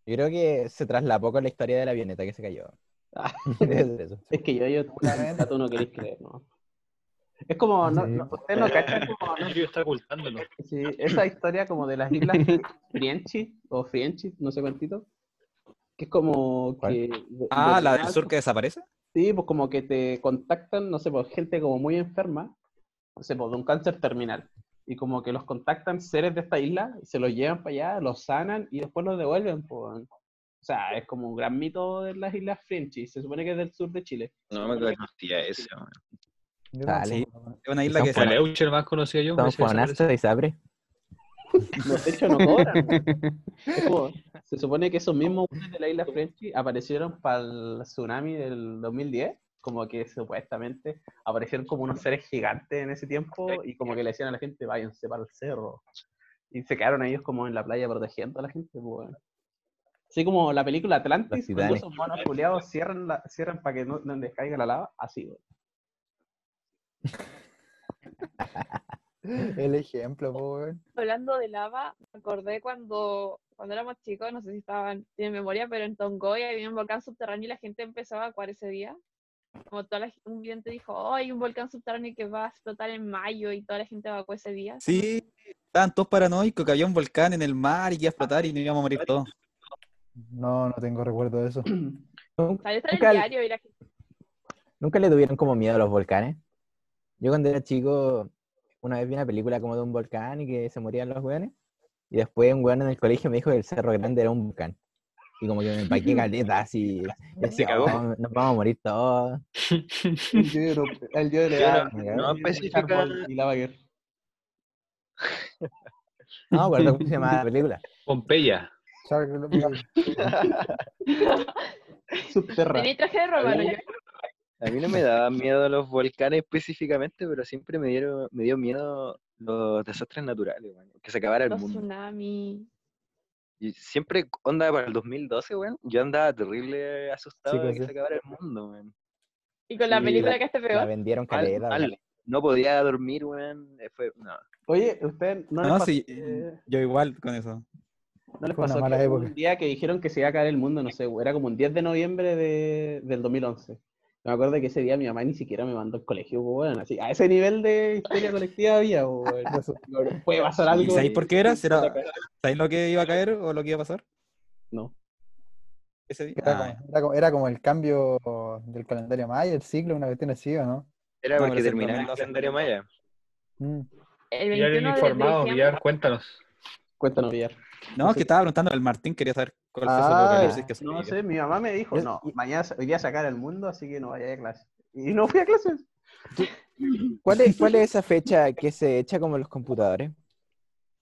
Yo creo que se traslapó con la historia de la avioneta que se cayó. Ah. Es que yo, yo, tú no queréis creer, ¿no? Es como, no, Sí. no, ustedes no cachan como, no, Yo está ocultándolo. sí, esa historia como de las islas Frienchi o Frienchi, no sé cuántito, que es como ¿Cuál? que... de- Ah, de la del sur que desaparece. Sí, pues como que te contactan, no sé, pues gente como muy enferma, no sé, pues de un cáncer terminal. Y como que los contactan seres de esta isla, se los llevan para allá, los sanan y después los devuelven. Pues. O sea, es como un gran mito de las islas Frenchy. Se supone que es del sur de Chile. No me conocía eso, Dale. Es una isla que Son se, El Eucher más conocido yo. Estamos ese con desapareció. Asta y Sabre. No, de hecho, no cobran. Como- se supone que esos mismos de la isla Frenchy aparecieron para el tsunami del 2010. Como que supuestamente aparecieron como unos seres gigantes en ese tiempo y como que le decían a la gente, váyanse para el cerro. Y se quedaron ellos como en la playa protegiendo a la gente. Pues, bueno. Así como la película Atlantis, cuando esos monos culiados cierran, la, cierran para que no, no les caiga la lava, así. El ejemplo, po, weón. Hablando de lava, me acordé cuando, cuando éramos chicos, no sé si estaban, tienen memoria, pero en Tongoy había un volcán subterráneo y la gente empezó a evacuar ese día. Como toda la, un vidente dijo, oh, hay un volcán subterráneo que va a explotar en mayo y toda la gente evacuó ese día. Sí, estaban todos paranoicos, que había un volcán en el mar y que iba a explotar y nos íbamos a morir todos. No, no tengo recuerdo de eso. En el Nunca- diario y la gente, ¿Nunca le tuvieron como miedo a los volcanes? Yo cuando era chico, una vez vi una película como de un volcán y que se morían los weones. Y después un weón en el colegio me dijo que el Cerro Grande era un volcán. Y como que me empaqué caleta así. y cagó. "Oh, nos vamos a morir todos. El yo el yo Yo da- no- no especifica- árbol y la Baguer. No acuerdo cómo se llamaba la película. Pompeya. Subterráneo. tenía traje de romano yo. A mí no me daban miedo los volcanes específicamente, pero siempre me dieron, me dio miedo los desastres naturales, weón. Que se acabara el Los mundo. tsunamis. Y siempre, onda para el 2012, weón, yo andaba terrible asustado de Chicos, que sí. se acabara el mundo, weón. Y con la Sí, película la- que este La peor. vendieron Mal, caleta. mal. weón. No podía dormir, weón. eh, Fue, no. Oye, ¿usted no les No, pasó, sí, que- yo igual con eso. no les pasó que un día que dijeron que se iba a caer el mundo? No sé, era como un 10 de noviembre de, del 2011. Me acuerdo que ese día mi mamá ni siquiera me mandó al colegio, pues, bueno, así, a ese nivel de histeria colectiva había, pues, bueno. puede pasar algo. ¿Y sabéis por qué era? y- ¿Será- ¿Sabéis lo que iba a caer o lo que iba a pasar No. ese día? Era, Ah, como, era, como, era como el cambio del calendario maya, el ciclo, una cuestión así, ¿o no? Era porque terminaba el 2012. calendario maya. Mm. El Villar 21 de informado, diciembre. Villar, cuéntanos. Cuéntanos, Villar. No, es que estaba preguntando al Martín, quería saber cuál fue su Ah, que no sé, mi mamá me dijo, no, mañana, hoy día sacar el mundo, así que no vaya a clase. Y no fui a clases. ¿Cuál es, ¿Cuál es esa fecha que se echa como en los computadores?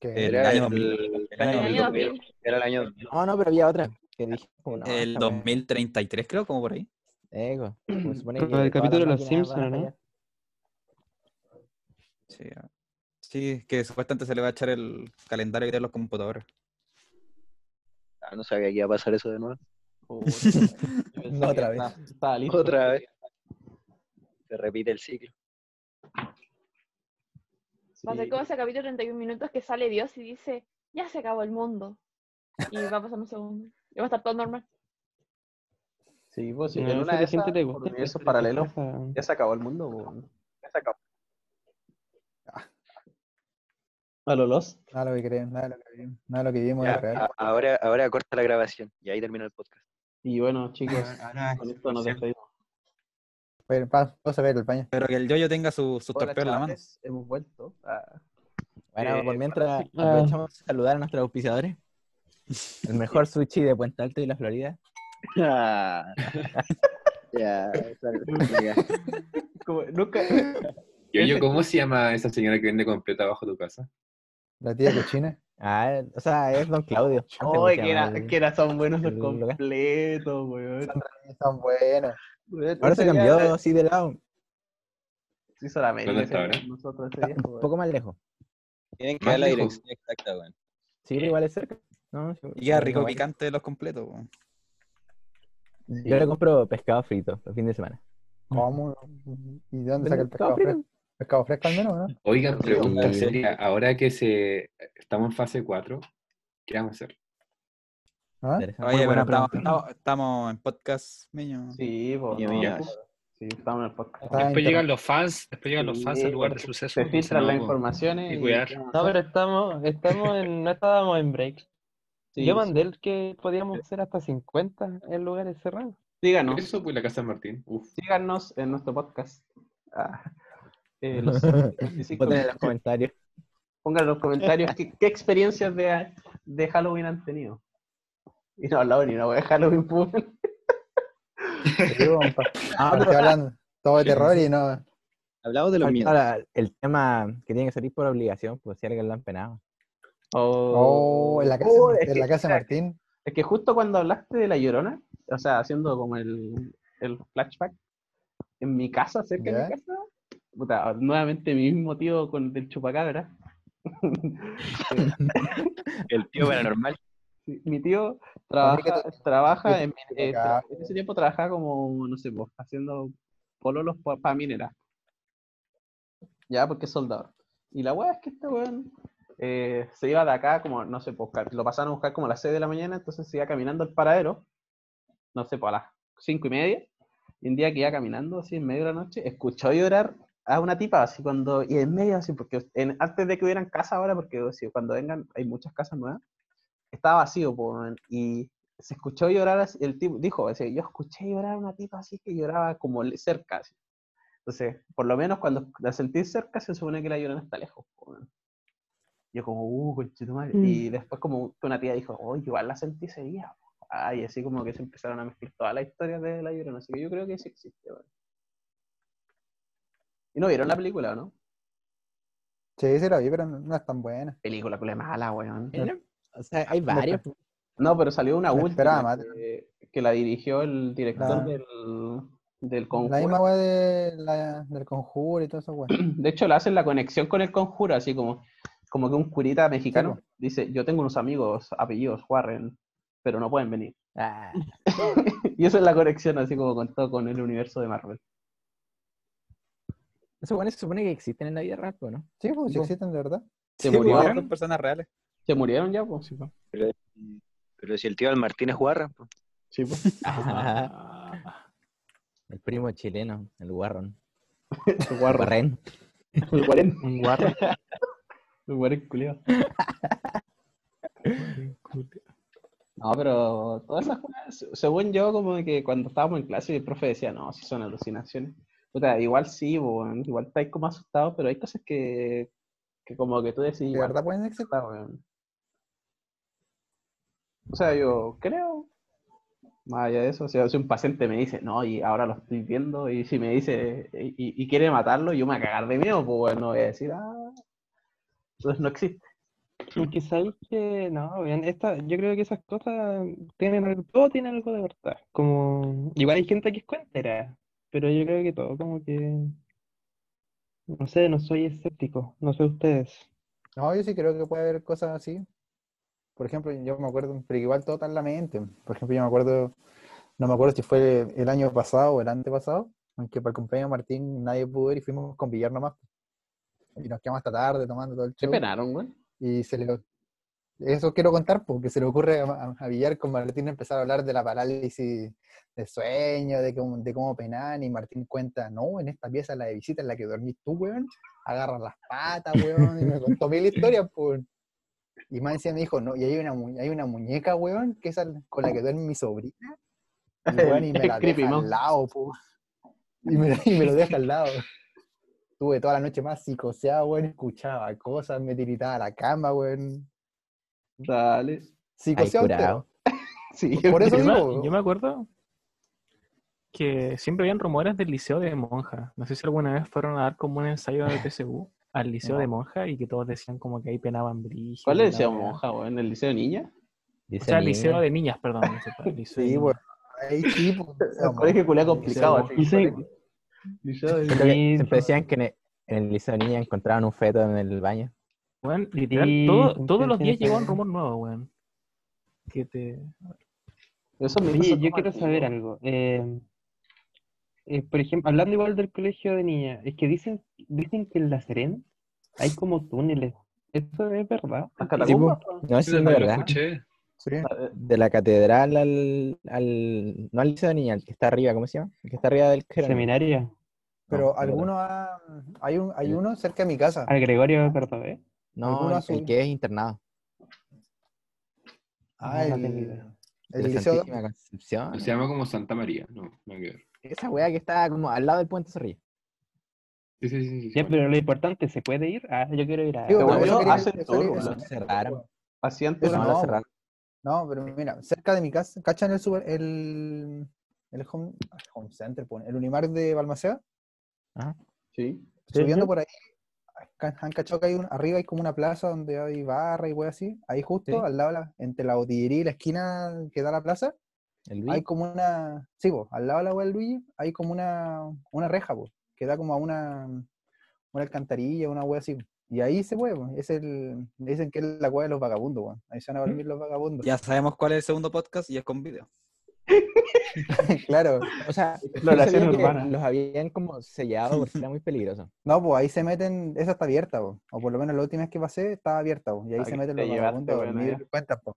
Que El Era año el, 2000, el era año el año 2000, 2000. Era el año 2000. No, no, pero había otra que dije. como, no, El esta weá- 2033, creo, como por ahí. Ego, como se supone Como que el capítulo de Los máquinas van a Simpson, ¿no? Sí, ah. Sí, que supuestamente se le va a echar el calendario de los computadores. Ah, no sabía que iba a pasar eso de nuevo. No, otra vez. Estaba listo. Otra vez. Se repite el ciclo. Va a ser como ese capítulo de 31 minutos que sale Dios y dice, ya se acabó el mundo. Y va a pasar un segundo. Y va a estar todo normal. Sí, pues sí, No, en una de gente esas, le por gusta. le paralelos, ya se acabó el mundo. pues. Ya se acabó. A los los. Nada de lo que creen, nada de lo que vimos, nada de lo que vimos Ya, es real. a- ahora, ahora corta la grabación y ahí termina el podcast. Y bueno, chicos, Ahora, con esto nos despedimos. Vamos a ver el paño. Pero que el yoyo tenga su, su Hola, en la mano. hemos vuelto. a- Bueno, Eh, por mientras sí. aprovechamos de saludar a nuestros auspiciadores. El mejor sushi de Puente Alto y la Florida. ya, ya. como nunca. Yo, yo, ¿cómo se llama esa señora que vende completa abajo tu casa? La tía cochina. Ah, o sea, es Don Claudio. Ay, se que, era, que era, son buenos los completos, weón. Son buenos. Weón, Ahora se cambió así de lado. Hizo la ¿Dónde está ahora? nosotros ese día, Un poco más lejos. Tienen que dar la dirección exacta, weón. Sí, pero igual es cerca. No, sí, Y pero rico no, picante de los completos. weón. Yo le compro pescado frito el fin de semana. ¿Cómo? ¿Y de dónde ¿Vende saca el pescado pescado frito? ¿Pescado fresco al menos, no? Oigan, pregunta seria. Ahora que se estamos en fase 4, ¿qué vamos a hacer? ¿Ah? Oye, pero estamos, pregunta. estamos, estamos en podcast, niño. Sí, pues. No, ya. Sí, estamos en el podcast. Después llegan los fans, después llegan los fans Sí, al lugar porque suceso. Se filtran no, las informaciones. y y- cuidar. No, pero estamos, estamos en, no estábamos en break. Sí, Yo sí. mandé el que podíamos hacer hasta 50 en lugares cerrados. Síganos, Eso, pues la casa de Martín. Uf. síganos en nuestro podcast. Ah, eh, los 25 Voten en los comentarios. Pongan en los comentarios qué, qué experiencias de, de Halloween han tenido. Y no hablado ni una wea de Halloween, pues. Ah, pero- hablando todo de terror y no. Hablamos de los miedos. Ahora, el tema que tiene que salir por obligación, pues si alguien lo han penado. Oh, en la casa, Oh, en que- la casa de Martín. Es que justo cuando hablaste de la llorona, o sea, haciendo como el, el flashback, en mi casa, cerca de mi casa, puta, nuevamente mi mismo tío con el chupacabra. El tío paranormal. Sí, mi tío trabaja, trabaja en, eh, tra- en ese tiempo trabajaba como, no sé, pues, haciendo pololos para mineras. Ya, porque es soldador. Y la weá es que este weón eh, se iba de acá como, no sé, pues, lo pasaron a buscar como a las 6 de la mañana, entonces se iba caminando al paradero, no sé, pues a las 5 y media. Y un día que iba caminando así en medio de la noche, escuchó llorar a una tipa así cuando, y en medio así, porque en- antes de que hubieran casa ahora, porque cuando vengan hay muchas casas nuevas, estaba vacío, y se escuchó llorar, así- el tipo dijo, así, yo escuché llorar a una tipa así que lloraba como cerca, así. Entonces, por lo menos cuando la sentí cerca, se supone que la llorona está lejos. Yo como, uh, conchetumadre. Mm. Y después como una tía dijo, oh, igual la sentí ese día. po". Ay, así como que se empezaron a mezclar todas las historias de la llorona, así que yo creo que sí existe. ¿Y no vieron la película, o no? Sí, sí la vi, pero no, es tan buena. Película, culé mala, weón. O sea, hay varios. No, pero salió una última que, que la dirigió el director La- del, del La conjuro. misma weá de, la, del conjuro y todo eso, weá. De hecho, le hacen la conexión con el conjuro, así como, como que un curita mexicano dice, yo tengo unos amigos apellidos Warren, pero no pueden venir. Ah, y esa es la conexión, así como con todo con el universo de Marvel. Esos buenos se supone que existen en la vida real, pues, ¿no? Sí, pues, sí Sí, existen de verdad. Se Sí, murieron. Son personas reales. se murieron ya, pues. Pero, pero si el tío del Martín es Guarra, po. Sí, pues. Ah, El primo chileno, el Warron. El guarro. Warren. El guarén. Un guarro. El guarén culiao. No, pero todas esas cosas, según yo, como que cuando estábamos en clase, el profe decía, no, si son alucinaciones. Puta, igual sí, weón, igual estáis como asustados, pero hay cosas que, que como que tú decís, De igual, verdad pueden existir. weón. O sea, yo creo, más allá de eso, o sea, si un paciente me dice, no, y ahora lo estoy viendo, y si me dice, y, y quiere matarlo, yo me voy a cagar de miedo, pues bueno, voy a decir, ah, entonces no existe. Porque sabéis que, no, bien, esta, yo creo que esas cosas tienen algo, todo tiene algo de verdad. Como, igual hay gente que es cuentera, pero yo creo que todo como que, no sé, no soy escéptico, no sé ustedes. No, yo sí creo que puede haber cosas así. Por ejemplo, yo me acuerdo, pero igual todo está en la mente. Por ejemplo, yo me acuerdo, no me acuerdo si fue el año pasado o el antepasado, aunque para el cumpleaños de Martín nadie pudo ir y fuimos con Villar nomás. Y nos quedamos hasta tarde tomando todo el Se show. penaron, güey. Y se le... eso quiero contar, porque se le ocurre a, a- a Villar con Martín empezar a hablar de la parálisis de sueño, de cómo, de cómo penan, y Martín cuenta, no, en esta pieza, la de visita en la que dormís tú, weón, agarras las patas, weón, y me contó mil historias, pues. Y más encima me dijo, no, y hay una, mu- hay una muñeca, weón, que es con la que duerme mi sobrina, y, weón, y me la Creepy deja al lado, pues. Y me, y me lo deja al lado. Tuve toda la noche más psicoseado, weón, escuchaba cosas, me tiritaba a la cama, weón. Dale. Psicoseado. Sí, Por eso Yo digo, yo me acuerdo que siempre habían rumores del liceo de monja. No sé si alguna vez fueron a dar como un ensayo de TCU al liceo de monja y que todos decían como que ahí penaban brillo. ¿Cuál le decía monja, weón? ¿El liceo de niña? O sea, liceo de niñas, perdón. no sé, el liceo de Sí, niñas. weón. Ahí sí, pues, El colegio culiao complicado. así. Liceo- Liceo de siempre decían que en el, en el liceo de niña encontraban un feto en el baño. Weón, literal, Sí, todo- siempre todos los días llegaba un eso. rumor nuevo, weón. Que te... Esos mitos Oye, yo quiero saber algo. Eh, eh, por ejemplo, hablando igual del colegio de niñas, es que dicen, dicen que en La Serena hay como túneles. ¿Eso es verdad? Las Sí, catacumbas, po. po. No, eso es verdad. escuché. Sí. De la catedral al, al. No al liceo de niña, el que está arriba, ¿cómo se llama? El que está arriba del. Seminario. Pero No, de algunos ha- hay un, hay uno cerca de mi casa. Al Gregorio Cordobés. No, alguno el, el que es internado. Ah, No, no el, el liceo. Concepción. Se llama como Santa María, no, no que ver. Esa weá que está como al lado del puente Zorrilla. Sí, sí, sí. sí, Ya, pero lo importante, ¿se puede ir? Ah, yo quiero ir a... Digo, yo, quería- hacen todo, eso- cerraron. No, no, la cerraron. No, pero mira, cerca de mi casa, ¿cachan el super, el, el home, home center, pone, el Unimar de Balmaceda? Ajá. Sí. Subiendo sí. por ahí, han cachado que hay un, arriba hay como una plaza donde hay barra y wey así. Ahí justo Sí. al lado, de la- entre la botillería y la esquina que da la plaza, El hay como una, sí, po, al lado de la wea del Luigi, hay como una, una reja, po, que da como a una, una alcantarilla, una wea así. Y ahí se puede, po, es el, dicen que es la wea de los vagabundos, weón. Ahí se van a dormir los vagabundos. Ya sabemos cuál es el segundo podcast y es con video. claro. O sea, urbana. los habían como sellado porque era muy peligroso. No, pues ahí se meten, esa está abierta, po, o por lo menos la última vez que pasé estaba abierta, po, y ahí Ah, se meten te los vagabundos a dormir cuentas, po.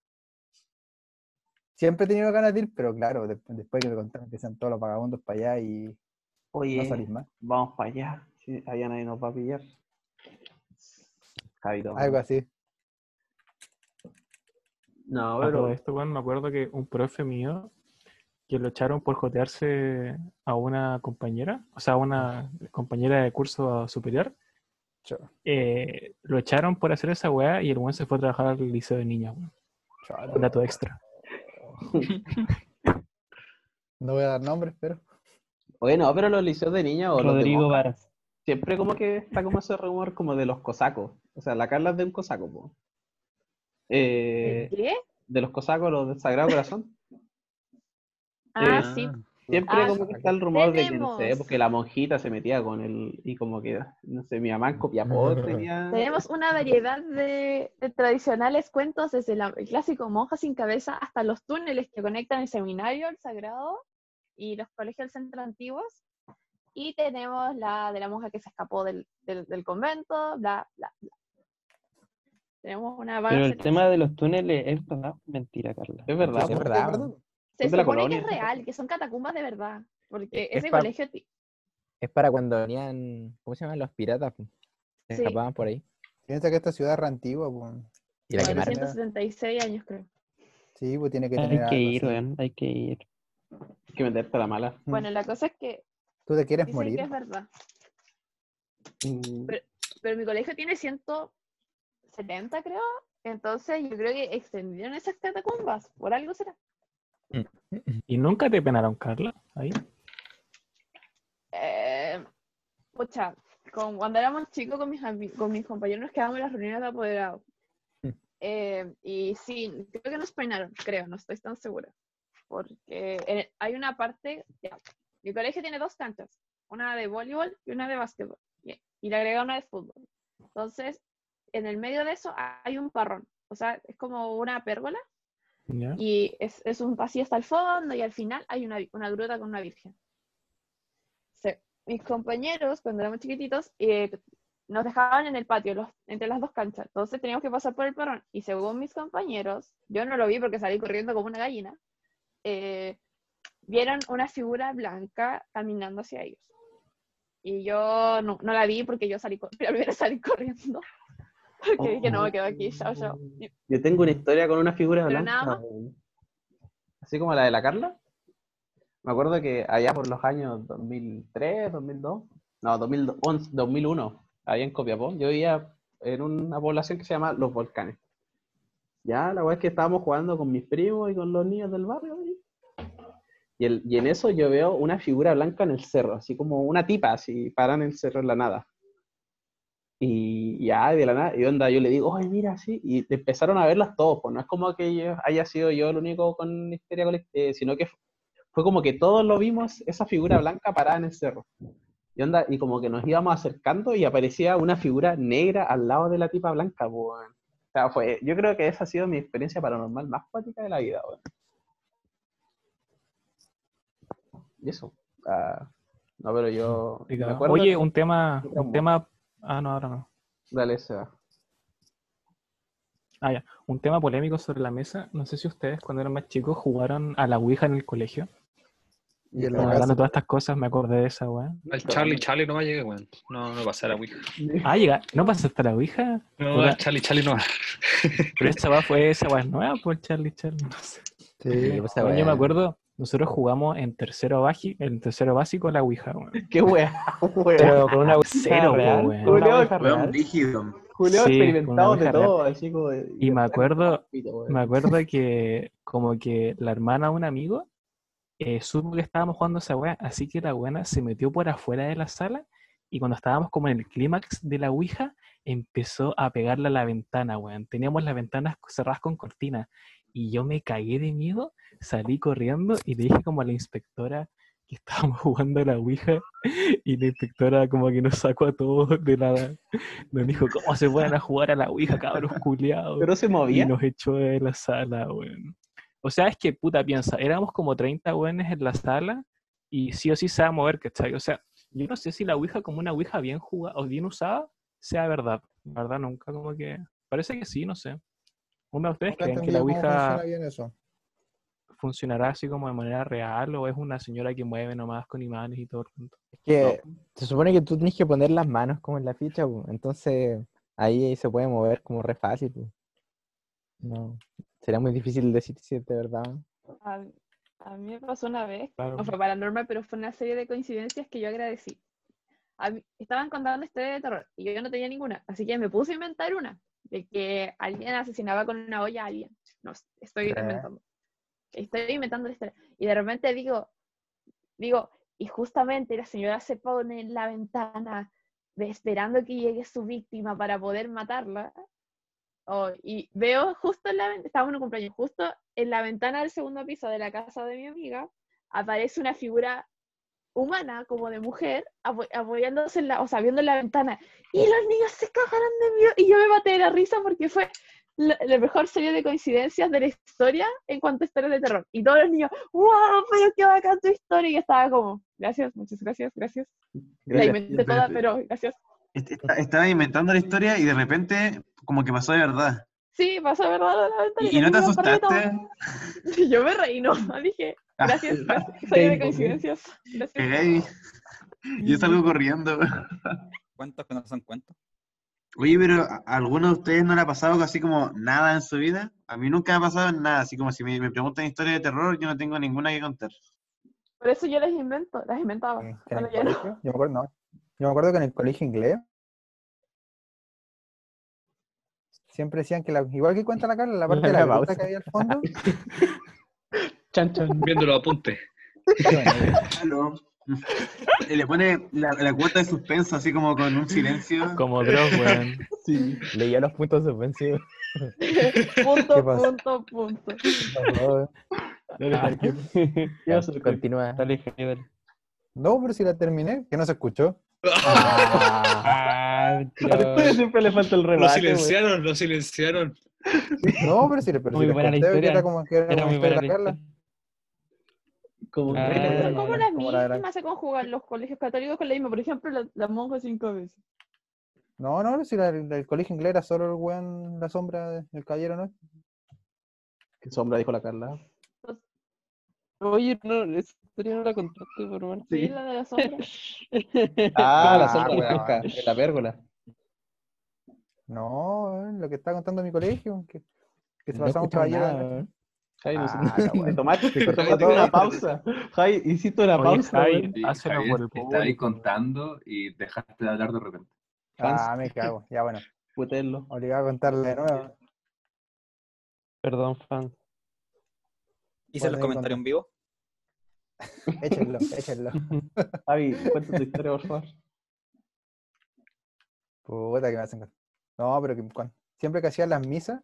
Siempre he tenido ganas de ir, pero claro, de- después que me contaron que sean todos los vagabundos para allá y no Oye, salís más. vamos para allá. Sí, allá nadie nos va a pillar. Javito. Algo así. No, A todo pero. esto, weón, me acuerdo que un profe mío que lo echaron por jotearse a una compañera, o sea, a una compañera de curso superior, eh, lo echaron por hacer esa weá y el weón se fue a trabajar al liceo de niñas, weón. Chao. Dato extra. No voy a dar nombres, pero. Oye, no, pero los liceos de niña o los de Rodrigo Varas. siempre como que está como ese rumor como de los cosacos. O sea, la Carla es de un cosaco, po. Eh, ¿Qué? de los cosacos, los del Sagrado Corazón. Ah, Eh, sí. Siempre Ah, como que está el rumor de que, no sé, porque la monjita se metía con él y como que, no sé, mi mamá en Copiapó tenía... Tenemos una variedad de, de tradicionales cuentos, desde la- el clásico monja sin cabeza hasta los túneles que conectan el seminario, el sagrado y los colegios del centro antiguos. Y tenemos la de la monja que se escapó del, del, del convento, bla, bla, bla. Tenemos una Pero el tema de los túneles es verdad, mentira, Carla. Es verdad, Es verdad. Se supone colonia, que es real, que son catacumbas de verdad. Porque Es ese colegio Es para cuando venían, ¿cómo se llaman los piratas? Se Sí. escapaban por ahí. Piensa que esta ciudad es re antigua, pues. Y la quemaron. 476 años, creo. Sí, pues tiene que Hay tener que algo ir, weón, hay que ir. Hay que meterte a la mala. Mm. Bueno, la cosa es que ¿Tú te quieres dicen morir? que es verdad. Mm, Pero, pero mi colegio tiene 170, creo. Entonces yo creo que extendieron esas catacumbas. Por algo será. ¿Y nunca te penaron, Carla? Ahí. Eh, pucha, con, cuando éramos chicos con mis, con mis compañeros nos quedábamos en las reuniones de apoderados. Eh, y sí, creo que nos peinaron, creo, no estoy tan segura. Porque el- hay una parte, ya, mi colegio tiene dos canchas, una de voleibol y una de básquetbol. Y, y le agrega una de fútbol. Entonces, en el medio de eso hay un parrón. O sea, es como una pérgola Y es, es un pasillo hasta el fondo y al final hay una, una gruta con una virgen. Sí. Mis compañeros, cuando éramos chiquititos, eh, nos dejaban en el patio, los, entre las dos canchas. Entonces teníamos que pasar por el perrón. Y según mis compañeros, yo no lo vi porque salí corriendo como una gallina, eh, vieron una figura blanca caminando hacia ellos. Y yo no, no la vi porque yo salí, salí corriendo. Porque dije, no, me quedo aquí, chao, chao. Yo tengo una historia con una figura blanca. Así como la de la Carla. Me acuerdo que allá por los años 2003, 2002, no, 2011, 2001, allá en Copiapó, yo vivía en una población que se llama Los Volcanes. Ya, la verdad es que estábamos jugando con mis primos y con los niños del barrio. Y, el- y en eso yo veo una figura blanca en el cerro, así como una tipa, así, parada en el cerro en la nada. Y ya, de la nada, y onda, yo le digo, oye, mira, así, y empezaron a verlas todos, pues no es como que yo- haya sido yo el único con histeria colectiva, sino que fue como que todos lo vimos, esa figura blanca parada en el cerro. Y onda, y como que nos íbamos acercando y aparecía una figura negra al lado de la tipa blanca, pues. O sea, fue, yo creo que esa ha sido mi experiencia paranormal más cuática de la vida, weón. Y eso. ah, no, pero yo me Complicado. acuerdo Oye, un tema, un tema, ah, no, ahora no. Dale, Seba. Ah, ya. Un tema polémico sobre la mesa. No sé si ustedes cuando eran más chicos jugaron a la Ouija en el colegio. Y en la Como hablando de todas estas cosas, me acordé de esa, weón. Al Charlie Charlie no va a llegar, weón. No, no pasará, weón. Ah, llega. ¿No pasaste a la Ouija? No, al Charlie Charlie no va. Pero esa weá fue esa weá nueva por Charlie Charlie. No sé. Sí, pues esa Weón, yo me acuerdo, nosotros jugamos en tercero, baji, en tercero básico la Ouija, weón. Qué wea, wea. Pero con una Ouija Cero, real. weón. Con una Julio, Ouija Weón, real. Julio Sí, experimentado de todo, así como de- Y me acuerdo, Pito, weón. me acuerdo que como que la hermana de un amigo eh, supo que estábamos jugando esa weá, así que la buena se metió por afuera de la sala y cuando estábamos como en el clímax de la Ouija, empezó a pegarle a la ventana, weón. Teníamos las ventanas cerradas con cortina y yo me cagué de miedo, salí corriendo y le dije como a la inspectora que estábamos jugando a la Ouija y la inspectora como que nos sacó a todos de la... Nos dijo, ¿cómo se pueden a jugar a la Ouija, cabros culiados? Pero se Y movía. nos echó de la sala, weón. O sea, es que, puta, piensa, éramos como 30 weones en la sala y sí o sí se va a mover, ¿cachai? O sea, yo no sé si la Ouija como una Ouija bien jugada o bien usada sea verdad. La verdad, nunca como que... Parece que sí, no sé. ¿Uno de ustedes creen que la Ouija funciona bien eso. Funcionará así como de manera real o es una señora que mueve nomás con imanes y todo el cuento? Es que se supone que tú tienes que poner las manos como en la ficha, entonces ahí se puede mover como re fácil. pu. No, sería muy difícil decir si es de verdad. A, a mí me pasó una vez, Claro. no fue paranormal, pero fue una serie de coincidencias que yo agradecí. A mí- estaban contando historias de terror y yo no tenía ninguna, así que me puse a inventar una, de que alguien asesinaba con una olla a alguien. No, estoy inventando. Estoy inventando la historia. Y de repente digo, digo, y justamente la señora se pone en la ventana esperando que llegue su víctima para poder matarla. Oh, y veo justo en la ventana, estábamos en un cumpleaños, justo en la ventana del segundo piso de la casa de mi amiga, aparece una figura humana, como de mujer, apo- apoyándose en la, o sea, la ventana. Y los niños se cagaron de miedo. Y yo me maté de la risa porque fue la, la mejor serie de coincidencias de la historia en cuanto a historias de terror. Y todos los niños, wow, pero qué bacán tu historia. Y yo estaba como, gracias, muchas gracias, gracias. La Gracias. inventé toda, pero gracias. Est- est- Estaba inventando la historia y de repente como que pasó de verdad. Sí, pasó de verdad la. ¿Y, y no te asustaste? yo me reí, no, dije, gracias, gracias, serie de coincidencias. Gracias. Cagué y yo salgo corriendo. ¿Cuentos que no son cuentos? Oye, pero ¿a alguno de ustedes no le ha pasado así como nada en su vida? A mí nunca me ha pasado nada, así como si me, me preguntan historia de terror, yo no tengo ninguna que contar. Por eso yo las invento, las inventaba. En el no. yo me acuerdo, no, yo me acuerdo que en el colegio inglés siempre decían que la, igual que cuenta la Carla, la parte de la pausa. que había al fondo, Chan, chan. Viendo los apuntes. Le pone la, la cuota de suspenso así como con un silencio. Como Dross, weón. Sí. Leía los puntos suspensivos. punto, punto, punto. no, Dale, ¿qué Ya, vas a decir? Continúa. Dale, no, pero si la terminé, que no se escuchó. Ah, siempre le falta el Lo remate, güey. silenciaron, lo silenciaron. No, pero si le, pero Muy buena la historia. era como que era, Era como muy buena la historia. Como Ah, Pero son como las como la- mismas se conjugan los colegios católicos con la misma. Por ejemplo, la, la monja sin cabeza. No, no, si la- el, el colegio inglés era solo el weón, la sombra de- del caballero, ¿no? ¿Qué sombra dijo la Carla? Oye, no, esa historia no la contaste, por mal. Sí, la de la sombra. Ah, la Ah, sombra pesca, de la pérgola. No, eh, lo que está contando mi colegio, que, que se No pasaba un caballero. nada. Jai, no sé- Ah, weón. tomaste, te tomaste una pausa. Jai, hiciste una Oye, pausa, Jai. Sí, Javier, por el estaba ahí contando y dejaste de hablar de repente. Ah, me cago. Ya bueno, Putenlo. obligado a contarle de nuevo. Perdón, fan. Hice Bueno, los comentarios en vivo. Échenlo, échenlo. Javi, cuenta tu historia, por favor. Puta que me hacen. No, pero que cuan- siempre que hacían las misas,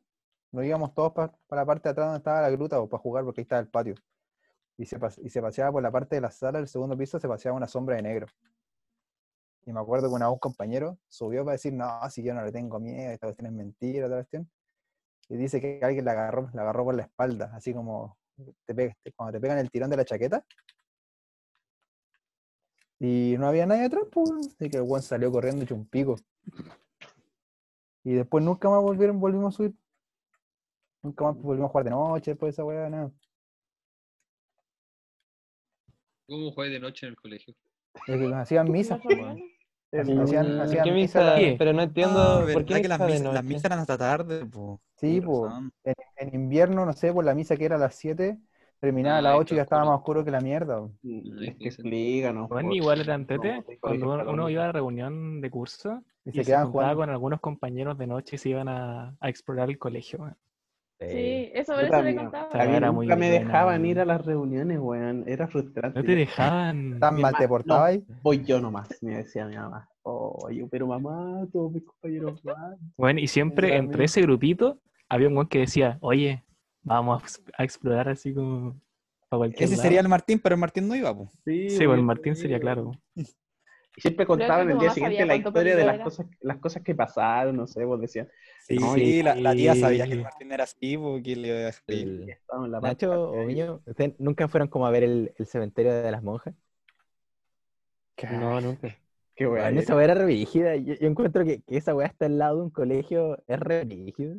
nos íbamos todos para la parte de atrás donde estaba la gruta o para jugar, porque ahí estaba el patio. Y se, y se paseaba por la parte de la sala del segundo piso, se paseaba una sombra de negro. Y me acuerdo que una un compañero subió para decir, no, si yo no le tengo miedo, esta cuestión es mentira, otra cuestión. Y dice que alguien la agarró, la agarró por la espalda, así como te pega- cuando te pegan el tirón de la chaqueta. Y no había nadie atrás, pues. Así que el weón salió corriendo hecho un pico. Y después nunca más volvieron, volvimos a subir. Nunca más volvimos a jugar de noche después de esa weá, nada. ¿Cómo jugué de noche en el colegio? Es que hacían misas, ¿Las pues, reuniones? Hacían, hacían ¿Qué misa misa? Pero no entiendo Ah, por verdad qué que las misa misas, las noche. misas eran hasta tarde, po. Sí, pues. razón. En, en invierno, no sé, por la misa que era a las 7, terminaba a Ah, las ahí 8 y está ya estaba más oscuro que la mierda. Mm, Es que. Bueno, por- igual eran tete. Cuando uno, iba a la reunión de curso Y y se se quedaban jugando. con algunos compañeros de noche y se iban a, a explorar el colegio. weón. Sí, eso por eso le contaba. A mí era nunca muy me buena, dejaban ir a las reuniones, weón. Era frustrante. No te dejaban. ¿Tan mal te portabas ahí? Voy yo nomás, me decía mi mamá. Oye, pero mamá, todos mis compañeros van. Bueno, y siempre Era entre ese grupito había un weón que decía, oye, vamos a ex- a explorar así como para cualquier Ese lado. sería el Martín, pero el Martín no iba, po. Sí, Sí, pues el Martín sería claro. Y siempre contaban el día siguiente la historia de las cosas, las cosas que pasaron, no sé, vos decían. Sí, No, sí, la, la tía sabía que el Martín era así, porque le iba a Nacho o. Miño, ¿ustedes nunca fueron como a ver el, el cementerio de las monjas? No, nunca. Qué weá. Weón, esa weá era rígida. Yo, yo encuentro que, que esa weá está al lado de un colegio, es re rígido.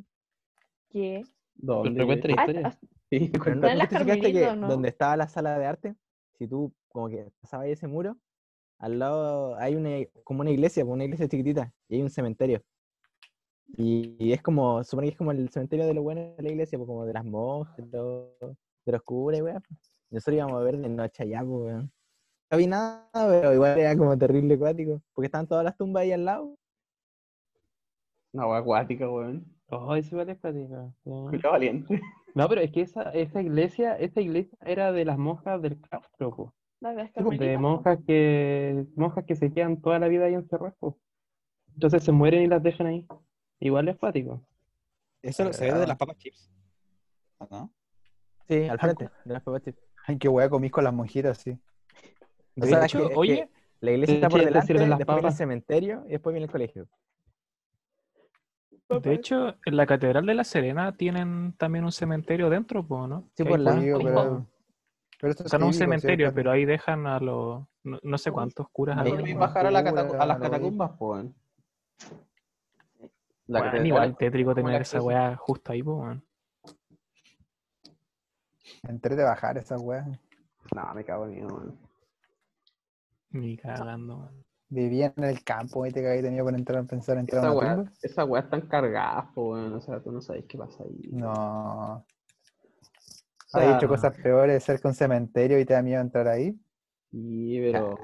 ¿Qué? ¿Dónde? Pero cuenta la Ah, historia. Sí, Pero no, Está en ¿no las te fijaste que ¿no? donde estaba la sala de arte, si tú como que pasabas ahí ese muro, al lado hay una, como una iglesia, una iglesia chiquitita, y hay un cementerio. Y, y es como, supone que es como el cementerio de los buenos de la iglesia, pues, como de las monjas, de los, de los curas, weón. Nosotros íbamos a ver de noche allá, pues, weón. No vi nada, pero igual era como terrible acuático, porque estaban todas las tumbas ahí al lado. Una weá acuática, weón. Oh, eso práctica. sí. Cuidado valiente. No, pero es que esa, esa iglesia, esta iglesia era de las monjas del claustro, po. De monjas que monjas que se quedan toda la vida ahí encerradas. po. Entonces se mueren y las dejan ahí. Igual es pático. Eso se ve de las papas chips. ¿O ¿No? Sí, al frente, de las papas chips. Ay, qué weá comís con las monjitas, sí. O De sea, hecho, que- es que oye, la iglesia de está por delante, sirven las después viene el papas. cementerio y después viene el colegio. de hecho, en la Catedral de la Serena tienen también un cementerio dentro, po, ¿no? Sí, por ahí la- Digo, pero, pero esto O es sea, no un cementerio, ¿cierto? pero ahí dejan a los, no, no sé cuántos curas Ahí bajar a, la Cura, catacu- a las catacumbas, po, La Weón, catedral igual es tétrico tener esa weá justo ahí, po, weón. Entré de bajar esas weas. No, me cago en mí, weón. Ni cagando, weón. Vivía en el campo y te caí tenido por entrar a pensar en entrar a Esa weá, esa weá están cargadas, po, weón. O sea, tú no sabes qué pasa ahí. No. O Has sea, hecho cosas peores cerca de un cementerio y te da miedo entrar ahí. Sí, pero.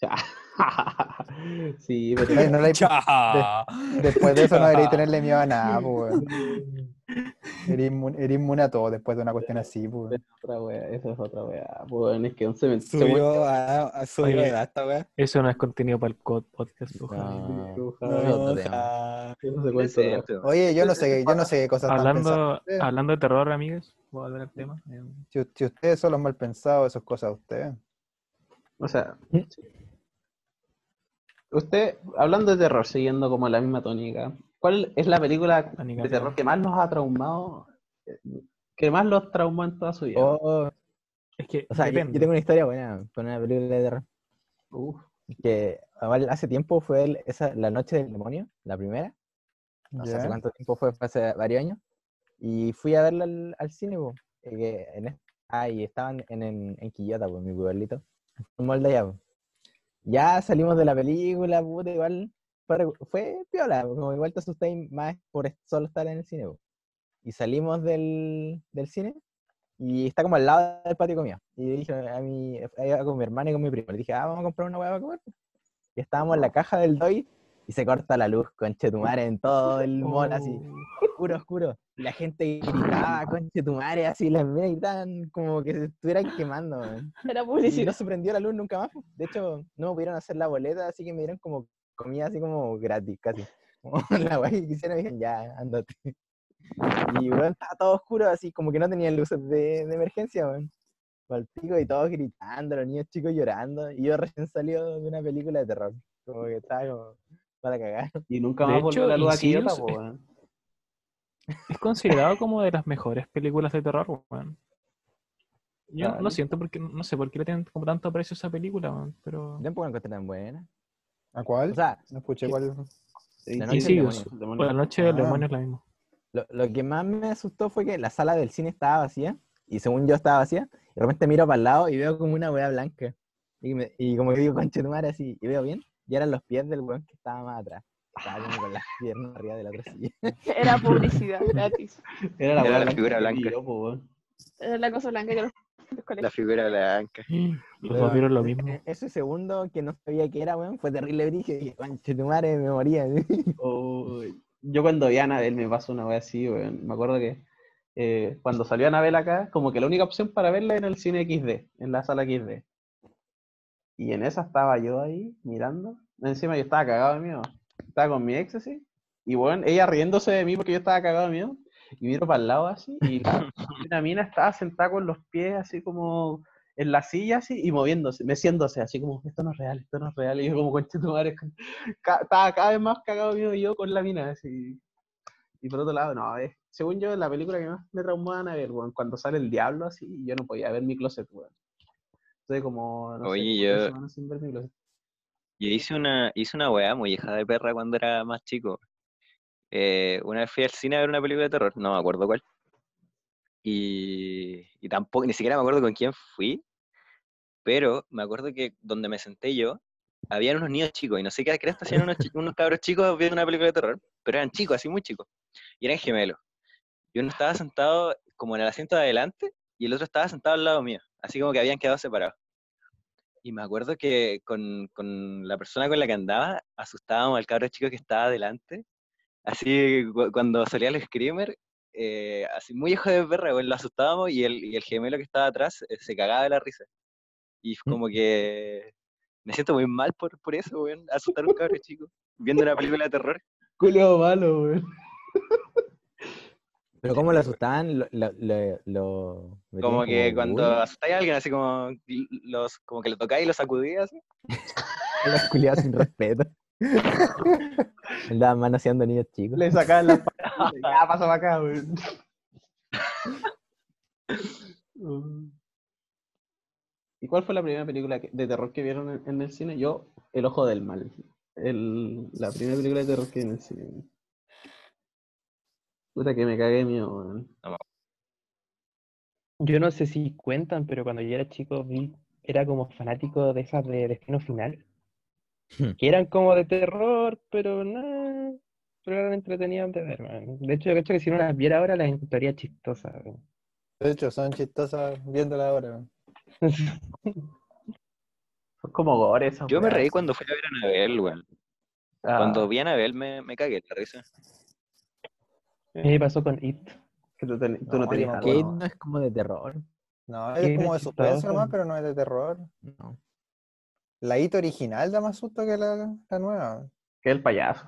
Ya. sí, pero. Después de eso no deberíais tenerle miedo a nada, pues. Eres inmune, a todo después de una cuestión así, pues. Es otra wea, eso es otra wea. Pues es que un cementerio. Subió a, a subió Oye. de edad esta weá. Eso no es contenido para el podcast, es. Eso. Oye, yo no sé, yo no sé qué cosas Hablando, hablando de terror, amigos, voy a volver al tema. Si, si ustedes son los mal pensados, esas cosas de ustedes. O sea, usted, hablando de terror, siguiendo como la misma tónica, ¿cuál es la película Tónica de terror que más los ha traumado? eh, Que más los traumó en toda su vida. Oh, Es que o sea, yo, tengo una historia buena con una película de terror. Uf, que hace tiempo fue el- esa, la noche del demonio, la primera. No sé hace cuánto tiempo fue, fue hace varios años. Y fui a verla al, al cine, eh, que en ah, y estaban en, en, en Quillota, pues, mi pueblito. Un molde allá, po. Ya salimos de la película, puta, igual fue, fue piola, como igual te asustáis más por solo estar en el cine. Y salimos del, del cine y está como al lado del patio de comida. Y dije a mi, iba con mi hermana y con mi primo. Le dije, ah, vamos a comprar una hueá para comer. Y estábamos en la caja del DOI y se corta la luz, conchetumare, en todo el mall, así, oscuro, oscuro. Y la gente gritaba, conchetumare, así, las minas gritaban como que se estuvieran quemando, weón. Era Y publicidad. no se prendió la luz nunca más. De hecho, no me pudieron hacer la boleta, así que me dieron como comida así como gratis, casi. Como la weá que quisieron, me dijeron, ya, ándate. Y weón, estaba todo oscuro, así como que no tenían luces de, de emergencia, weón. Al pico y todos gritando, los niños chicos llorando. Y yo recién salió de una película de terror. Como que estaba como para cagar. Y nunca más volvió la luz a Quillota, Insidious po, es- considerado como de las mejores películas de terror, weón. Yo no Dale. siento porque, no sé por qué le tienen como tanto aprecio a esa película, weón, pero... Tampoco la encontré tan buena. ¿A cuál? O sea, no escuché que- cuál. La noche del demonio. Pues la noche del Ah. demonio es la misma. Lo, lo que más me asustó fue que la sala del cine estaba vacía, y según yo estaba vacía, y de repente miro para el lado y veo como una weá blanca. Y, me- y como que digo, conche tu madre, así, y veo bien, y eran los pies del weón que estaba más atrás. Estaba como con las piernas arriba de la otra silla. Era publicidad gratis. Era la, Era weá la blanca figura que blanca. weón. Era la cosa blanca que los, La figura blanca. Los dos vieron lo mismo. E- Ese segundo que no sabía qué era, weón, fue terrible brillo, y dije, conche tu madre, me moría. Oh, yo cuando vi a Anabel me pasó una wea así, weón. Me acuerdo que eh, cuando salió Anabel acá, como que la única opción para verla era el cine XD, en la sala XD. Y en esa estaba yo ahí mirando. Encima yo estaba cagado de miedo. Estaba con mi ex así. Y bueno, ella riéndose de mí porque yo estaba cagado de miedo. Y miro para el lado así. Y la, una mina estaba sentada con los pies así como en la silla así y moviéndose, meciéndose así como, esto no es real, esto no es real. Y yo como, conche tu madre, estaba cada vez más cagado mío yo con la mina, así. Y por otro lado, no, es, según yo, la película que más me traumó a ver, weón, cuando sale el diablo así, yo no podía ver mi closet, weón. Estoy como, no Oye, sé, yo- sin ver mi closet. Yo hice una, hice una weá muy hija de perra cuando era más chico. Eh, una vez fui al cine a ver una película de terror, no me acuerdo cuál. Y, y tampoco, ni siquiera me acuerdo con quién fui, pero me acuerdo que donde me senté yo, habían unos niños chicos, y no sé qué cresta hacían unos, unos cabros chicos viendo una película de terror, pero eran chicos, así muy chicos, y eran gemelos. Y uno estaba sentado como en el asiento de adelante, y el otro estaba sentado al lado mío, así como que habían quedado separados. Y me acuerdo que con, con la persona con la que andaba, asustábamos al cabro chico que estaba adelante. Así, cu- cuando salía el screamer, eh, así muy hijo de perra, weón, lo asustábamos y el, y el gemelo que estaba atrás eh, se cagaba de la risa. Y como que me siento muy mal por, por eso, weón, asustar a un cabro chico viendo una película de terror. Culeo malo, weón. Pero cómo lo asustaban, lo, lo, lo, Como que cuando asustáis a alguien, así como, los, como que lo tocáis y lo sacudías, así. Los culiados sin respeto. Andaban manoseando niños chicos. Le sacaban las patas. Ya, pasa para acá. Mm. ¿Y cuál fue la primera película de terror que vieron en, en el cine? Yo, El Ojo del Mal. El- la primera película de terror que vi en el cine. Puta que me cagué mío, weón. Yo no sé si cuentan, pero cuando yo era chico vi, era como fanático de esas de Destino Final, Hmm. que eran como de terror, pero nada, pero eran entretenidas de ver, man. De hecho, yo creo que si no las viera ahora las encontraría chistosas. weón. De hecho, son chistosas viéndola ahora. Son como gore esas Yo me reí cuando fui a ver a Anabel, weón. Ah, Cuando vi a Anabel me, me cagué de la risa. Me pasó con It. que tú, ten- tú no, No, tenías yo me Que acuerdo. no es como de terror. No, es como de suspenso nomás, pero no es de terror. No. La IT original da más susto que la, la nueva. Que el payaso.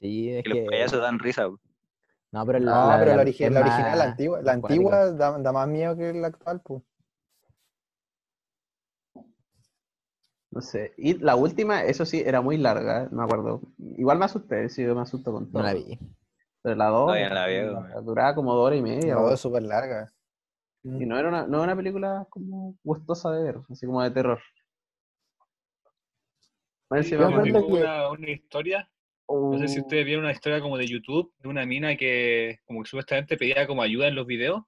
Sí, es Que los payasos dan risa. No, pero la, No, la- pero la, original, la antigua, la antigua da, da más miedo que la actual, pues. No sé. Y la última, eso sí, era muy larga, me acuerdo. Igual me asusté, sí, yo me asusto con todo. No la vi. Pero la dos, no la la- duraba como dos horas y media. No, es súper larga. Y no era una, no era una película como gustosa de ver, así como de terror. Más Sí, yo me que- una, una historia, no sé si ustedes vieron una historia como de YouTube, de una mina que como que supuestamente pedía como ayuda en los videos,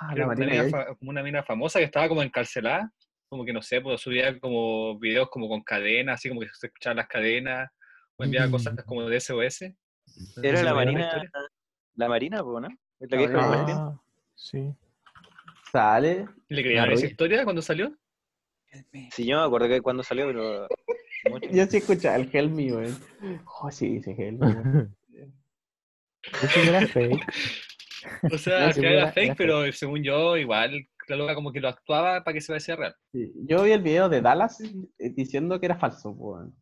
ah, la una como una mina famosa que estaba como encarcelada, como que no sé, pues subía como videos como con cadenas, así como que se escuchaban las cadenas, o enviaba cosas como de SOS. Era la Marina, la Marina, ¿no? Es la que dijo. Ah, sí. Sale. ¿Le creían esa historia cuando salió? Sí, yo me acuerdo que cuando salió, pero mucho. Yo sí escuchaba el Helmi, weón. Oh, sí, dice Helmi. weón. Eso no era fake. O sea, No, era- era fake, era pero según yo, igual, la loca como que lo actuaba para que se pareciera real. Sí, Yo vi el video de Dallas eh, diciendo que era falso, weón.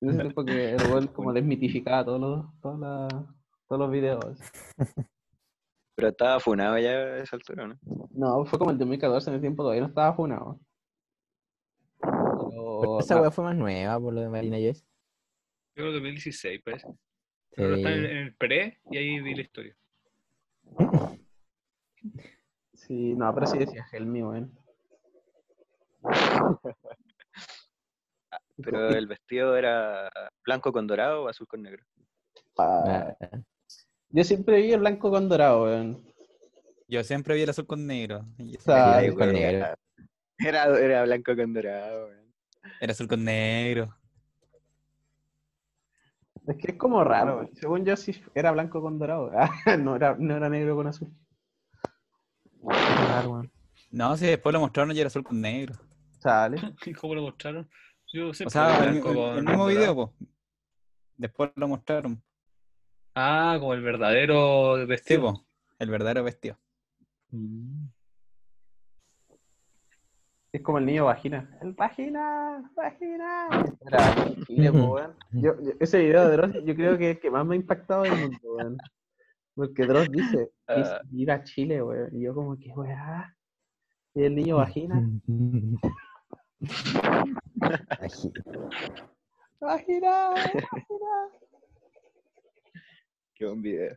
En ese tiempo que el weón como desmitificaba todos los, todos los videos. Pero estaba funado ya a esa altura, ¿no? No, fue como el 2014, en el tiempo todavía no estaba funado. Pero Pero esa weá fue más nueva por lo de Marina Joyce. Yo creo que 2016, parece. Pero está en el pre y ahí vi la historia. Sí, no, pero sí decía Helmi, weón. Pero el vestido era blanco con dorado o azul con negro. Ah, Yo siempre vi el blanco con dorado, weón. Yo siempre vi el azul con negro. y ese sea, era- Ay, azul con güey, negro. Era, era, era blanco con dorado, weón. Era azul con negro. Es que es como raro, weón. Según yo sí era blanco con dorado. Ah, no, era, no era negro con azul. Claro, weón. No, si después lo mostraron y era azul con negro. Sale. ¿Y cómo lo mostraron? Yo O siempre sea, el, blanco el- con el mismo video, pues. Después lo mostraron. Ah, como el verdadero Sí, vestido. po, el verdadero vestido. Es como el niño vagina. El vagina, vagina. Era Chile, po, weón. Yo, yo- ese video de Dross, yo creo que es el que más me ha impactado del mundo, weón. Porque Dross dice, Ah. ir a Chile, weón. Y yo como que, weá. Y el niño vagina. Vagina, vagina. Qué buen video.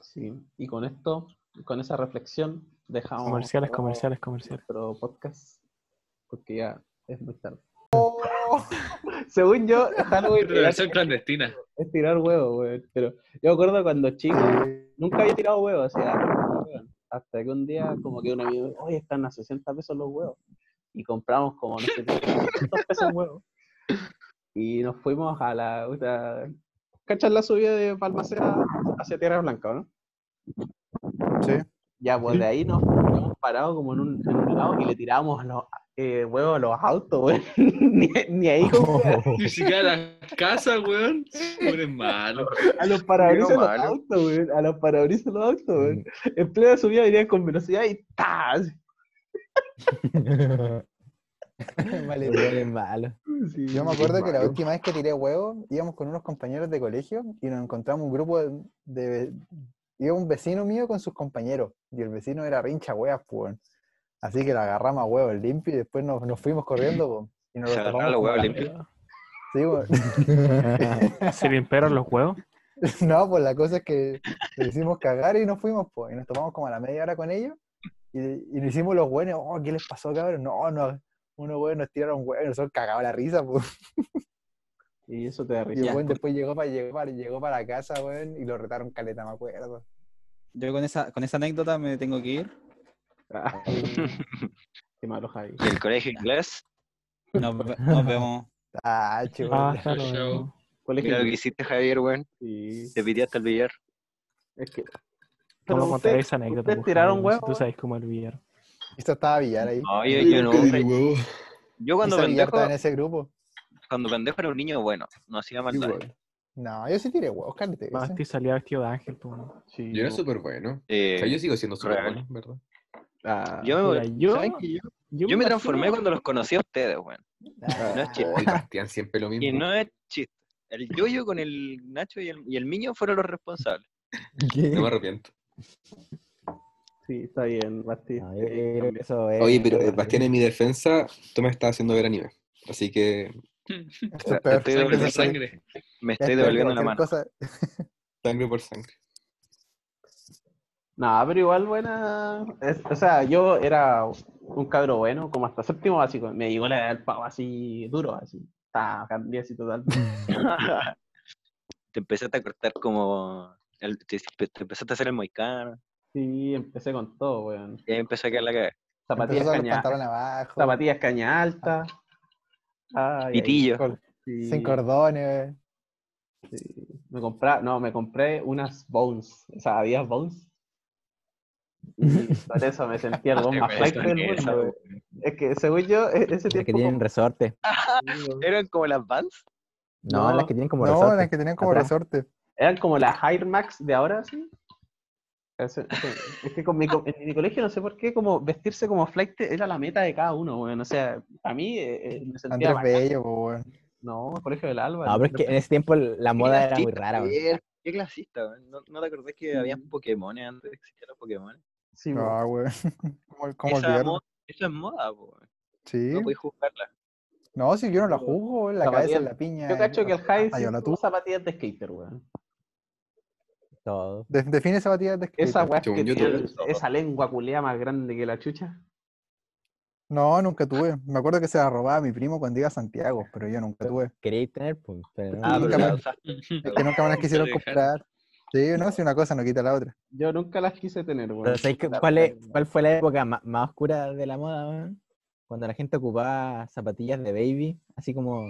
Sí, y con esto, con esa reflexión, dejamos Comerciales, comerciales, comerciales. nuestro podcast. Porque ya es muy tarde. Según yo, Halloween Pero la versión clandestina. es tirar huevos. Pero yo me acuerdo cuando chico, nunca había tirado huevos, o sea, weón. hasta que un día como que un amigo me dijo, oye, están a 60 pesos los huevos. Y compramos como, no sé, 300 pesos huevos. Y nos fuimos a la, puta, ¿cachas la subida de Palmacera hacia Tierra Blanca, no? Sí. Ya, pues de ahí nos hemos parado como en un, en un lado y le tiramos los eh, huevos a los autos, weón. ni, ni ahí como Ni siquiera la casa, weón. Eres malo. a los parabrisas de los autos, weón. A los parabrisas de los autos, weón. En plena subida venían con velocidad y ¡tas! Vale, es malo. Yo me acuerdo que la última vez que tiré huevo, íbamos con unos compañeros de colegio y nos encontramos un grupo de, de- Iba un vecino mío con sus compañeros y el vecino era rincha huevas, pues. Así que lo agarramos a huevo limpio y después nos, nos fuimos corriendo po, y nos Se lo agarraron tapamos los huevos la- limpios. Sí, weón. ¿Se limpiaron los huevos? No, pues la cosa es que le hicimos cagar y nos fuimos, pues, y nos tomamos como a la media hora con ellos, y, y nos hicimos los buenos, oh, ¿qué les pasó, cabrón? No, no, unos buenos nos tiraron huevos, y nosotros cagados la risa, pues. Y eso te da Y risa. el Ya, weón por- después llegó para, llegó, para, llegó para la casa, weón, y lo retaron caleta, me acuerdo. Yo con esa, con esa anécdota me tengo que ir. Ah, Qué malo, Javi. ¿Y el colegio inglés? Nos, nos vemos. Ah, chivo. Ah. Colegio Mira lo que hiciste, Javier, weón. Sí, Te pidí hasta el billar. es que. ¿Cómo Pero contar ustedes- esa anécdota? pues, tiraron Jaime? Si huevos. Tú sabes cómo el billar. Esto estaba Villar ahí. No, yo, yo no. Yo cuando pendejo, estaba en ese grupo. cuando pendejo era un niño bueno, no hacía maldad. No, yo sí tiré huevos, cállate. Basti salía vestido de ángel, pues. Sí, Yo era súper bueno. O Eh, sea, yo sigo siendo súper bueno, ¿verdad? Ah, yo, Mira, yo- ¿saben que yo, Yo, yo me transformé cuando los conocí a ustedes, weón. Ah, No es chiste. Oh, y Bastián siempre lo Y mismo. no es chiste. El yoyo con el Nacho y el, y el Miño fueron los responsables. No me arrepiento. sí, está bien, Basti. No, yo creo que cambia. eso es- Oye, pero eh, Bastián, en mi defensa, tú me estás haciendo ver anime. Así que esto es peor. Estoy Sangre devolviendo, por sangre. me Es estoy devolviendo la mano. cosa. sangre por sangre. No, pero igual buena. es- o sea, yo era un cabro bueno, como hasta séptimo básico. Me llegó la edad del pavo así duro, así. Estaba cambié así total. Te empezaste a cortar como. el- te, te empezaste a hacer el moicano. Sí, empecé con todo, weón. Y ahí empezó a quedar la cagada. Zapatillas caña, pantalones abajo, zapatillas caña alta. Ay, Pitillo. con- sí, sin cordones. sí. Me compré, no, me compré unas Bones, o sea, Adidas Bones. Y por eso me sentía el weón más flight del mundo. Es que según yo, e- ese Las que tiempo tienen como- resorte. ¿Eran como las Vans? No, No, las que tienen como No, resorte. las que tenían como atrás. resorte. eran como las Air Max de ahora, sí. Es que con mi en mi colegio no sé por qué, como vestirse como flight era la meta de cada uno, weón. O sea, a mí eh, eh, me sentía Andrés. Bello, weón. No, Colegio del Alba. No, pero es que en ese tiempo la moda era muy rara, weón. Qué, qué clasista, weón. ¿No, ¿No te acordás que había Pokémon antes de que existieran los Pokémon? Sí. Ah, weón. ¿Cómo, cómo Esa es moda, weón. Sí. No podéis juzgarla. No, si yo no la juzgo, la cabeza en la piña. Yo cacho que el High Ay, hola, tuvo tú. zapatillas de skater, weón. Todo. De- define zapatillas de skate. Esa weá que tiene esa lengua culea más grande que la chucha. No, nunca tuve. Me acuerdo que se la robaba mi primo cuando iba a Santiago, pero yo nunca tuve. Queréis tener, pues, pero no. Ah, nunca me-. Es que nunca me las quisieron comprar. Sí, no, si una cosa no quita la otra. Yo nunca las quise tener, weón. Pero ¿sabéis qué- La- cuál, es, ¿Cuál fue la época ma- más, oscura de la moda, weón? Cuando la gente ocupaba zapatillas de baby, así como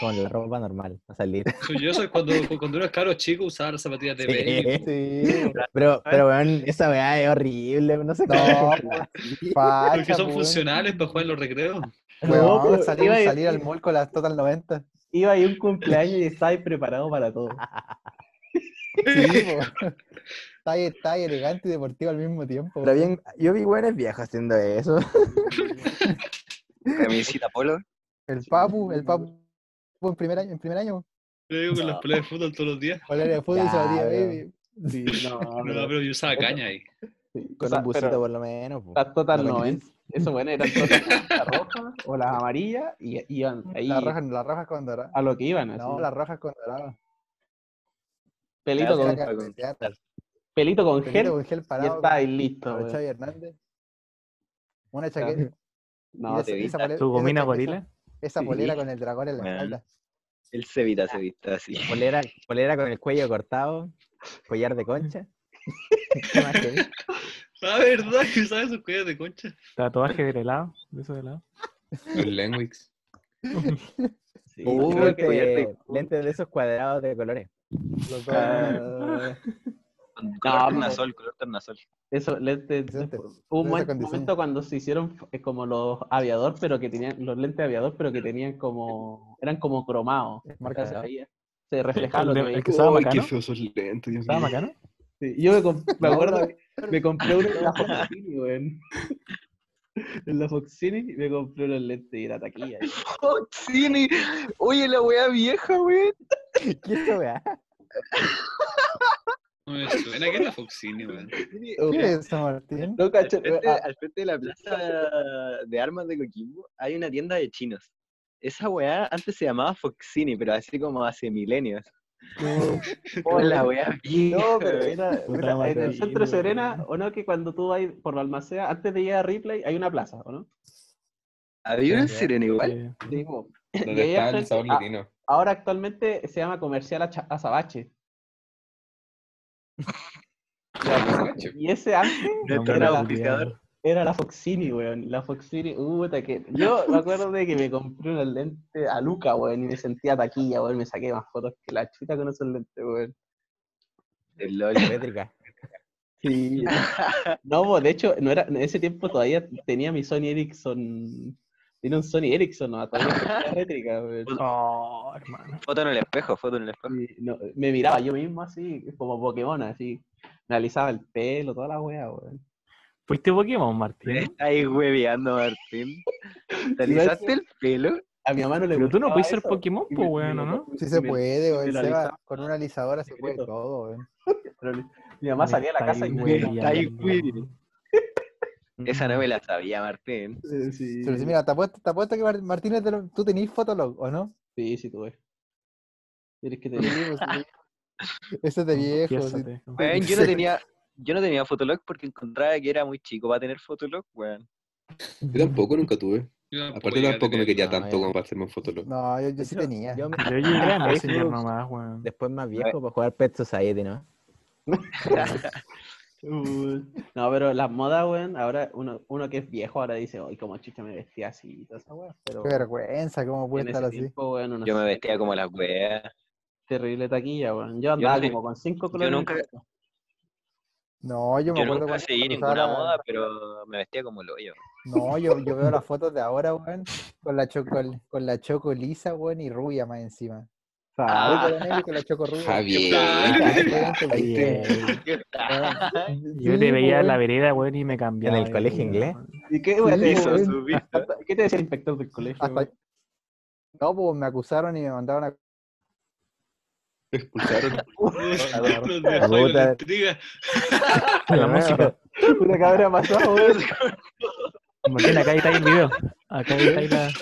con la ropa normal, para salir. Yo, soy cuando, cuando uno cabro chico usaba las zapatillas de Sí. baby. Sí. Pero, pero, weón, esa weá es horrible, no sé cómo. No, comprar. Porque son po, funcionales para jugar en los recreos. Weón, No, salir, a- salir al mall con las Total 90. Iba ahí un cumpleaños y estaba ahí preparado para todo. Sí. Está ahí, está ahí elegante y deportivo al mismo tiempo. Pero bien, yo vi buenos viejos haciendo eso. Camisita polo. El Papu, el Papu en primer año, en primer año. Yo digo con las peleas de fútbol todos los días. Polera de fútbol Ya, zapatilla weón. baby. Sí, no, No, pero- pero yo usaba caña ahí. sí, Con o sea, un busito pero por lo menos. po. las Total la 90, eso bueno, eran todas las rojas o las amarillas y iban ahí Las rojas, las rojas con dorada. a lo que iban, así. No, las rojas con dorada. Pelito, con, rojas. pelito con Pelito gel con gel y parado. está ahí listo. con. Xavi Hernández. Una chaqueta. No, y esa, te esa vi. polera, ¿Tu gomina gorila? Esa Sí. polera con el dragón en la espalda. El Cevita se vista así. Polera, polera con el cuello cortado, collar de concha. ¿Qué más? Ah, ¿verdad? Que usaba esos cuellos de concha. Tatuaje de helado, de eso de helado. Los Lenwix. Sí, Uh, el lentes de esos cuadrados de colores. Los dos. Ah, Color No, tornasol, color tornasol. Eso, lentes. Decente. Hubo un diseño. momento cuando se hicieron eh, como los aviador, pero que tenían, los lentes de aviador, pero que tenían como, eran como cromados. Marca se de- veía- se reflejaba lo que de- veía. que usaba Uy, qué Macano. feos esos lentes, Dios ¿Estaba bacano? Sí, Yo me, comp- me acuerdo, me compré uno en la Foxini, weón. En la Foxini me compré unos lentes y era taquilla. Foxini. Oye, la wea vieja, weón. ¿Qué es esa weá? No me suena que es la Foxini, weón. ¿Qué es eso, Martín? No, Al cacho, frente, ah, al frente de la plaza de armas de Coquimbo hay una tienda de chinos. Esa weá antes se llamaba Foxini, pero así como hace milenios. Oh, la weá vieja. No, pero era, mira, en el centro de Serena. ¿o no? Que cuando tú vas por la Almacea, antes de llegar a Ripley, hay una plaza, ¿o no? Había una en. Serena igual. Y está el sabor ah, latino. ahora actualmente se llama Comercial Azabache. Azabache. Y ese antes Nuestro era auspiciador. Era la Foxini, weón. La Foxini, puta que. Yo me acuerdo de que me compré unos lentes a Luca, weón, y me sentía taquilla, weón. Me saqué más fotos que la chuta con esos lentes, weón. El LOL. Rétrica. Sí. No, po, de hecho, no era, en ese tiempo todavía tenía mi Sony Ericsson. Tenía un Sony Ericsson, ¿no? Todavía rétrica, weón. Oh, hermano. Foto en el espejo, foto en el espejo. Y no, me miraba yo mismo así, como Pokémon, así. Me alisaba el pelo, toda la wea, weón. ¿Fuiste Pokémon, Martín? Está ahí hueveando, Martín. ¿Te alisaste el pelo? A mi mamá no le Pero tú no puedes ser Pokémon, y po, weón, me ¿o lo- no? Sí se puede, weón. Seba, con una alisadora se puede todo, weón. Pero Mi mamá salía a la casa y Está me ahí, Está ahí, güey. güey. Esa no me la sabía, Martín. Eh, Sí, Pero sí, mira, te apuesto, te apuesto que Mar- Martínez, te lo- tú tenés Fotolog, ¿o no? sí, sí, tuve. Tienes que Sí, tener. pues, sí. Ese es de viejo. sí. Weón, yo no tenía, yo no tenía Fotolog porque encontraba que era muy chico para tener Fotolog, weón. Yo tampoco, nunca tuve. Yo Aparte tampoco me quería No, tanto ya. como para hacerme un fotolog. No, yo, yo sí Yo- tenía. yo me- Yo llegué a Messenger Facebook, nomás, weón. Después más viejo para jugar Pet Society, ¿no? Uy, No, pero las modas, weón, ahora uno, uno que es viejo ahora dice, oye, como chucha me vestía así y toda esa. Pero Qué vergüenza, ¿cómo puede estar así? tiempo, weón, uno Yo me vestía como las weas. terrible taquilla, weón. Yo andaba no- como con cinco yo colores. nunca- No, yo me Yo acuerdo nunca cuando seguí ninguna la- moda, pero me vestía como el hoyo. No, yo, yo veo las fotos de ahora, weón, con la choco, con la choco lisa, weón, y rubia más encima. Ah, con la choco rubia. Javier. Yo le veía la vereda, weón, y me cambiaba. En el colegio inglés. weón. ¿Y qué, weón, te te decía el inspector del colegio? Hasta-? No, pues me acusaron y me mandaron a... Me expulsaron. Nos dejó con la intriga. La música. Puta que habrá pasado. Martín, acá está ahí el video. Acá está ahí la.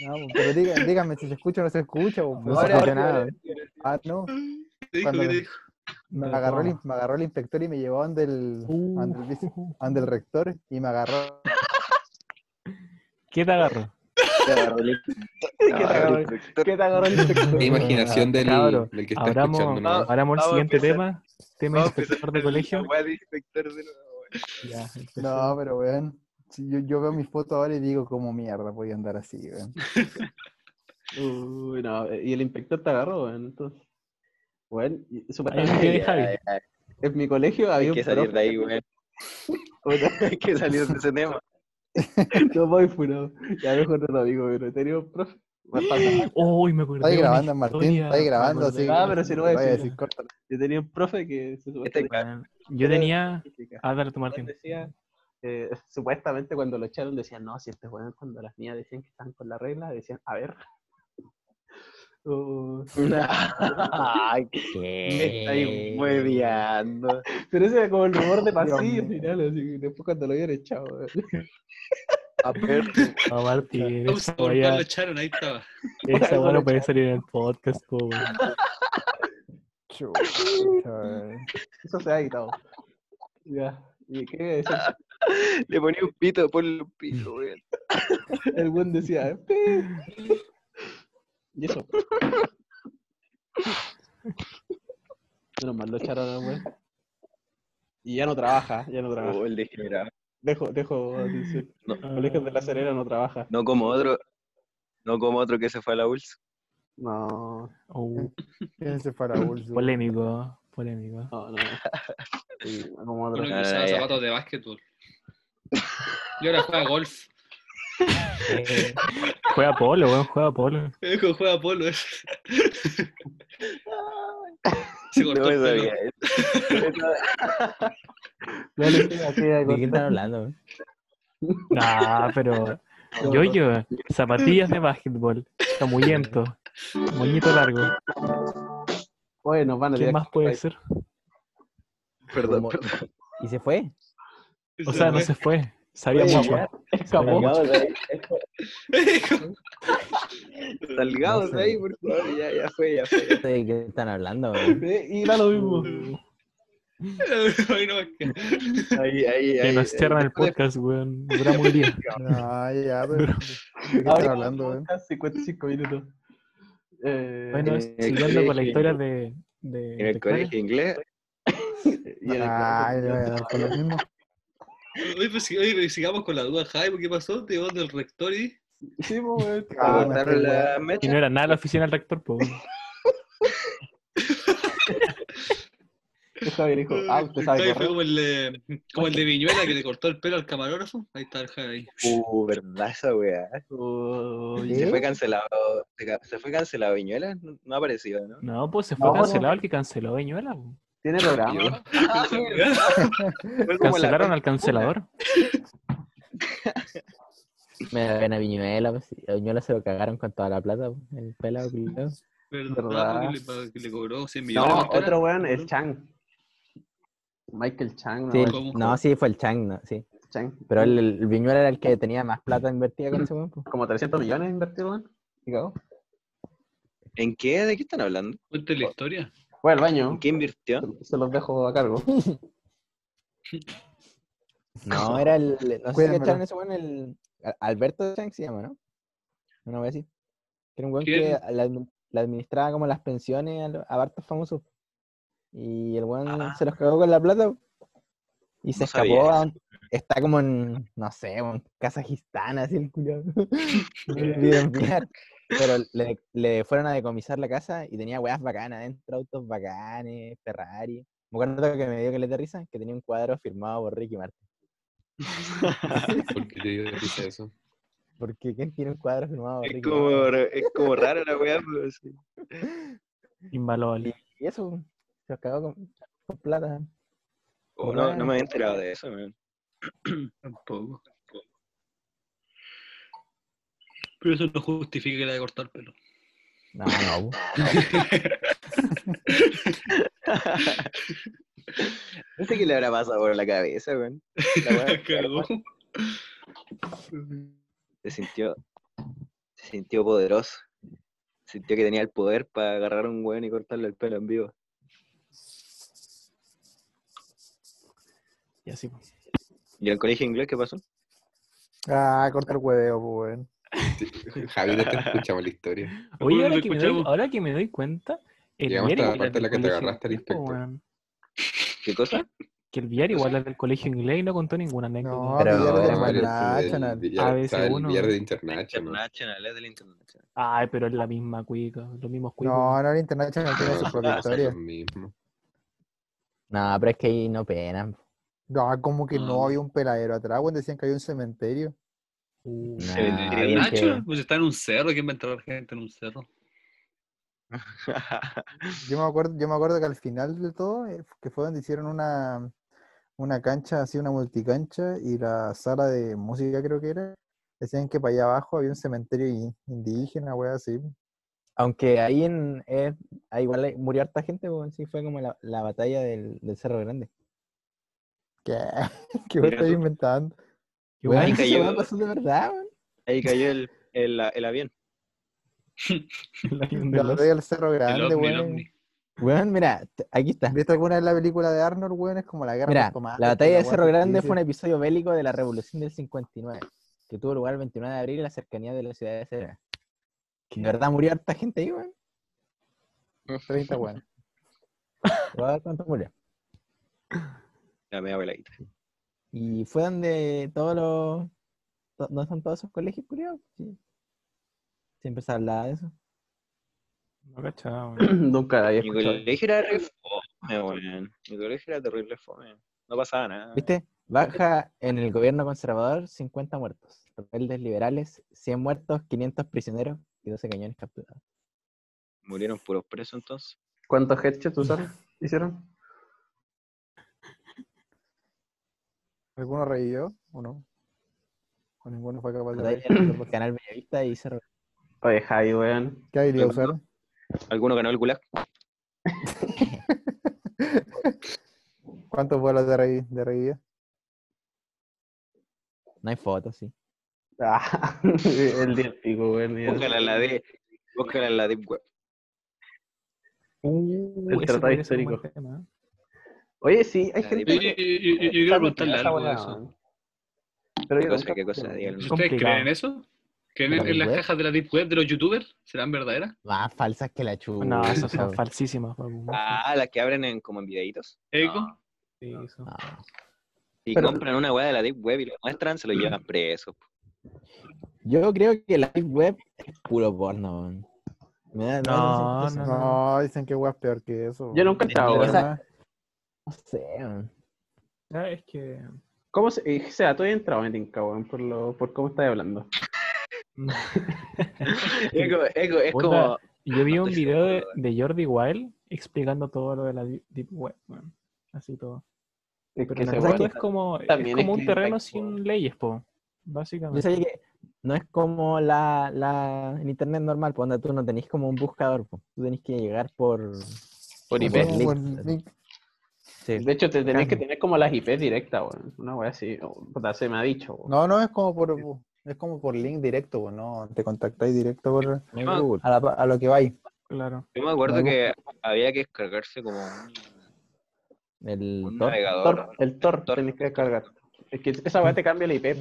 No, pues, pero diga- díganme si se escucha o no se escucha. No pues, se ahora- escucha nada. Ah, no. Cuando que me-. Me agarró, el, me agarró el inspector y me llevó ante el, ante el, ante el rector y me agarró. ¿Qué te agarró? ¿Qué te imaginación del, Cabro, del que está abramos, escuchando, ¿no? abramos el Vamos a siguiente tema. Tema a inspector de colegio. la wea de inspector de nuevo, weón. Ya. No, pero weón. si yo, yo veo mis fotos ahora y digo, ¿cómo mierda podía andar así, weón? Uy, no, y el inspector te agarró, weón. Entonces, weón, supuestamente en mi colegio había Hay un que salir de ahí, weón. Hay que salir de ese tema. No voy funado. Ya mejor no lo digo, pero tenía un profe. Uy, me de una grabando, Martín. me grabando, así. Ah, pero si no voy a decir. córtalo. Yo tenía un profe que se Este Yo tenía. Ah, dale tú, Martín. decía, eh, supuestamente cuando lo echaron decían, no, si este weón cuando las niñas decían que están con la regla, decían, a ver. Ay, me estáis hueveando. pero ese era como el rumor de pasillo al final, así que después cuando lo echado. weón. A ver. No, Martín. A volver, weá lo echaron, ahí estaba. esa weá no puede salir en el podcast, weón. Eso se ha quitado. Ya. ¿Y qué iba a decir? Le ponía un pito, ponle un pito, weón. El buen decía. Y eso. Menos mal lo echaron weón. Y ya no trabaja, ya no trabaja. Oh, el degenerado. Dejo, dejo atención. No. Colegios de la Serena no trabaja. No como otro. No como otro que se fue a la ULS. No, Uh, ¿Quién se fue a la ULS? polémico, polémico. no, no. Sí, como otro. Uno que Ah, usaba ya. zapatos de básquetbol. Y ahora juega golf. Eh, juega polo, weón, juega polo. Como juega polo. es. Se cortó No me el pelo. sabía eso. Dale, de ¿De qué están hablando? weón? Nah, pero. Yo, yo, zapatillas de básquetbol, camuyento, moñito largo. Oye, nos van a ¿Qué tirar más puede ser? Perdón, perdón. ¿Y se fue? O sea, no se fue. Sabía Oye, mucho. ya, Escapó. Salgamos de ahí. Salgamos No de ahí, por favor. Ya, ya fue, ya fue. ¿De qué están hablando? Eh, Y da lo mismo. Ahí Ahí, ahí, Que nos cierran el podcast, weón. Duramos un día. No, ya, pero. ¿De qué están hablando, weón? 55 minutos. Eh, Bueno, Eh, siguiendo con la colegio. historia de. de En el de colegio inglés. y en el Ay, le voy a dar por lo mismo. Oye, pues, oye, pues, sigamos con la duda, Jaime. ¿Qué pasó? Te llevó del rector y. Sí, pues. Ah, la weando. Y mecha. no era nada la oficina del rector, pues. Javier dijo, ah, usted sabe fue como el, de, como el de Viñuela que le cortó el pelo al camarógrafo. Ahí está el Jaime ahí. Uh, verdad esa weá. Se fue cancelado. Se fue cancelado Viñuela. No, no ha aparecido, ¿no? No, pues se fue No, cancelado el que canceló Viñuela. po. Tiene programa. La Cancelaron al cancelador. Me da pena Viñuela, pues. A Viñuela se lo cagaron con toda la plata, pues, el pelado culiao. ¿Verdad? Que le cobró 100 millones. No, otro weón, el Chang. Michael Chang, no, Sí, no, sí, fue el Chang, no, sí. Chang. Pero el, el Viñuela era el que tenía más plata invertida con ese weón. pues. Como 300 millones invertido, weón. ¿En qué? ¿De qué están hablando? Cuente la historia. Fue al baño. ¿En qué invirtió? Se- los dejo a cargo. No, era el. No sé si Cuídamelo. cacharon ese weón, el. Al- Alberto Chang se llama, ¿no? Una vez así. Era un weón que admi- le administraba como las pensiones a, a hartos famosos. Y el weón se los cagó con la plata. Y se No escapó a eso. un- Está como en, no sé, en Kazajistán, así el culiao. Pero le, le fueron a decomisar la casa y tenía weas bacanas dentro, autos bacanes, Ferrari. Me acuerdo que me dio que le de risa, que tenía un cuadro firmado por Ricky Martin. ¿Por qué te dio risa eso? Porque ¿quién tiene un cuadro firmado por Es Ricky como, Martin? es como raro la weá, pero sí. Invaluable. Y eso, se los cagó con, con plata. Oh, no, no me había enterado de eso, man. Tampoco. Pero eso no justifica que le haya cortado el pelo. No, no. No sé qué le habrá pasado por la cabeza, weón. Se sintió, se sintió poderoso. Sintió que tenía el poder para agarrar a un weón y cortarle el pelo en vivo. Y así. pues. ¿Y en el colegio inglés qué pasó? Ah, corta el hueveo, pues, weón. Javi, no te escuchamos la historia. Oye, ahora que, me doy, ahora que me doy cuenta, el Llegamos hasta la parte en la que te agarraste al po, inspector. ¿Qué cosa? Que el Villar igual es del colegio inglés y no contó ninguna anécdota. No, Pero- de No, el- International. el sea, el uno. Villar de International. International, es del International. Ay, pero es la misma cuica, los mismos cuicos. No, no, el International tiene su No, propia historia. No, pero es que ahí no penan. No, como que no No. había un peladero atrás, weón. Decían que había un cementerio. Nah, ahí es Nacho, que- pues está en un cerro, ¿quién va a enterrar gente en un cerro? Yo me acuerdo, yo me acuerdo que al final de todo, eh, que fue donde hicieron una, una cancha, así una multicancha, y la sala de música creo que era, decían que para allá abajo había un cementerio in- indígena, wea así. Aunque ahí en, eh, ahí igual hay- murió harta gente, weón, sí, fue como la, la batalla del, del Cerro Grande. ¿Qué? ¿Qué vos estás inventando? Ahí bueno, esa cayó- pasó de verdad, weón. Ahí cayó el, el, el avión. el avión de La los- batalla del Cerro El Grande, el weón. Weón, mira, aquí está. ¿Viste alguna vez la película de Arnold, weón? Es como la guerra Mira, por tomates, la batalla de Cerro Grande fue un episodio bélico de la Revolución del 59, que tuvo lugar el 29 de abril en la cercanía de la ciudad de Cera. ¿De verdad murió harta gente ahí, weón? 30, weón. Cuánto murió. La media abuelita. Y fue donde todos los... to- ¿Dónde están todos esos colegios, culiados? Sí. Siempre se hablaba de eso. No cachaba, weón. Nunca había Mi escuchado. colegio era re fome, weón. Mi colegio era terrible fome. No pasaba nada. ¿Viste? Baja en el gobierno conservador 50 muertos. Rebeldes liberales, 100 muertos, 500 prisioneros y 12 cañones capturados. Murieron puros presos entonces. ¿Cuántos headshots usaron? ¿Hicieron? ¿Alguno revivió o no? ¿O ninguno fue capaz de por Canal Bellavista y Cerro. Oye, Javi, weón. ¿Qué habilidad usaron? ¿Alguno ganó el gulag? ¿Cuántos vuelos de, revi- de revivir? No hay fotos, sí. Ah, el día pico, weón. Búscala en la de. Búscala en la Deep Web. Uh, El tratado histórico. tema, ¿eh? Oye, sí, hay La gente Yo, Deep yo- yo- yo- yo quiero preguntarle algo de weá, eso. Pero ¿Qué cosa? ¿Qué cosa? ¿Ustedes complicado. creen en eso? ¿Creen ¿La en, en las cajas de la Deep Web de los youtubers? ¿Serán verdaderas? Más falsas que la chucha. No, esas son falsísimas. Ah, las que abren en, como en videitos. ¿Eco? No. Sí, eso. No. Si Pero- compran una weá de la Deep Web y lo muestran, se lo llevan preso. Yo creo que la Deep Web es puro porno, No, no. No, dicen que weón es peor que eso. Yo nunca he estado. No sé, weón. Ah, es que. ¿Cómo se.? O sea, estoy entrado, me tinca, weón, por, lo, por cómo estás hablando. Eco, eco, es como. Yo vi no un video de, Jordi Wild explicando todo lo de la Deep Web, weón. Así todo. Es Pero que en el fondo es como, es como un terreno sin leyes, po. Yo Básicamente. sabía que no es como la, la en internet normal, pues donde tú no tenés como un buscador, pues. Tú tenés que llegar por Por IP. por como. Sí. De hecho, te tenés que tener como las IP directas, weón. Una weá así. o- se me ha dicho. No, no, es como por es como por link directo, weón, no te contactáis directo por, No Google. a, la pa- a lo que vais. Claro. Yo me acuerdo No, que había que descargarse como un, El un Tor. navegador. Tor, el Tor, Tor. tenés que descargar. Es que esa weá te cambia la IP.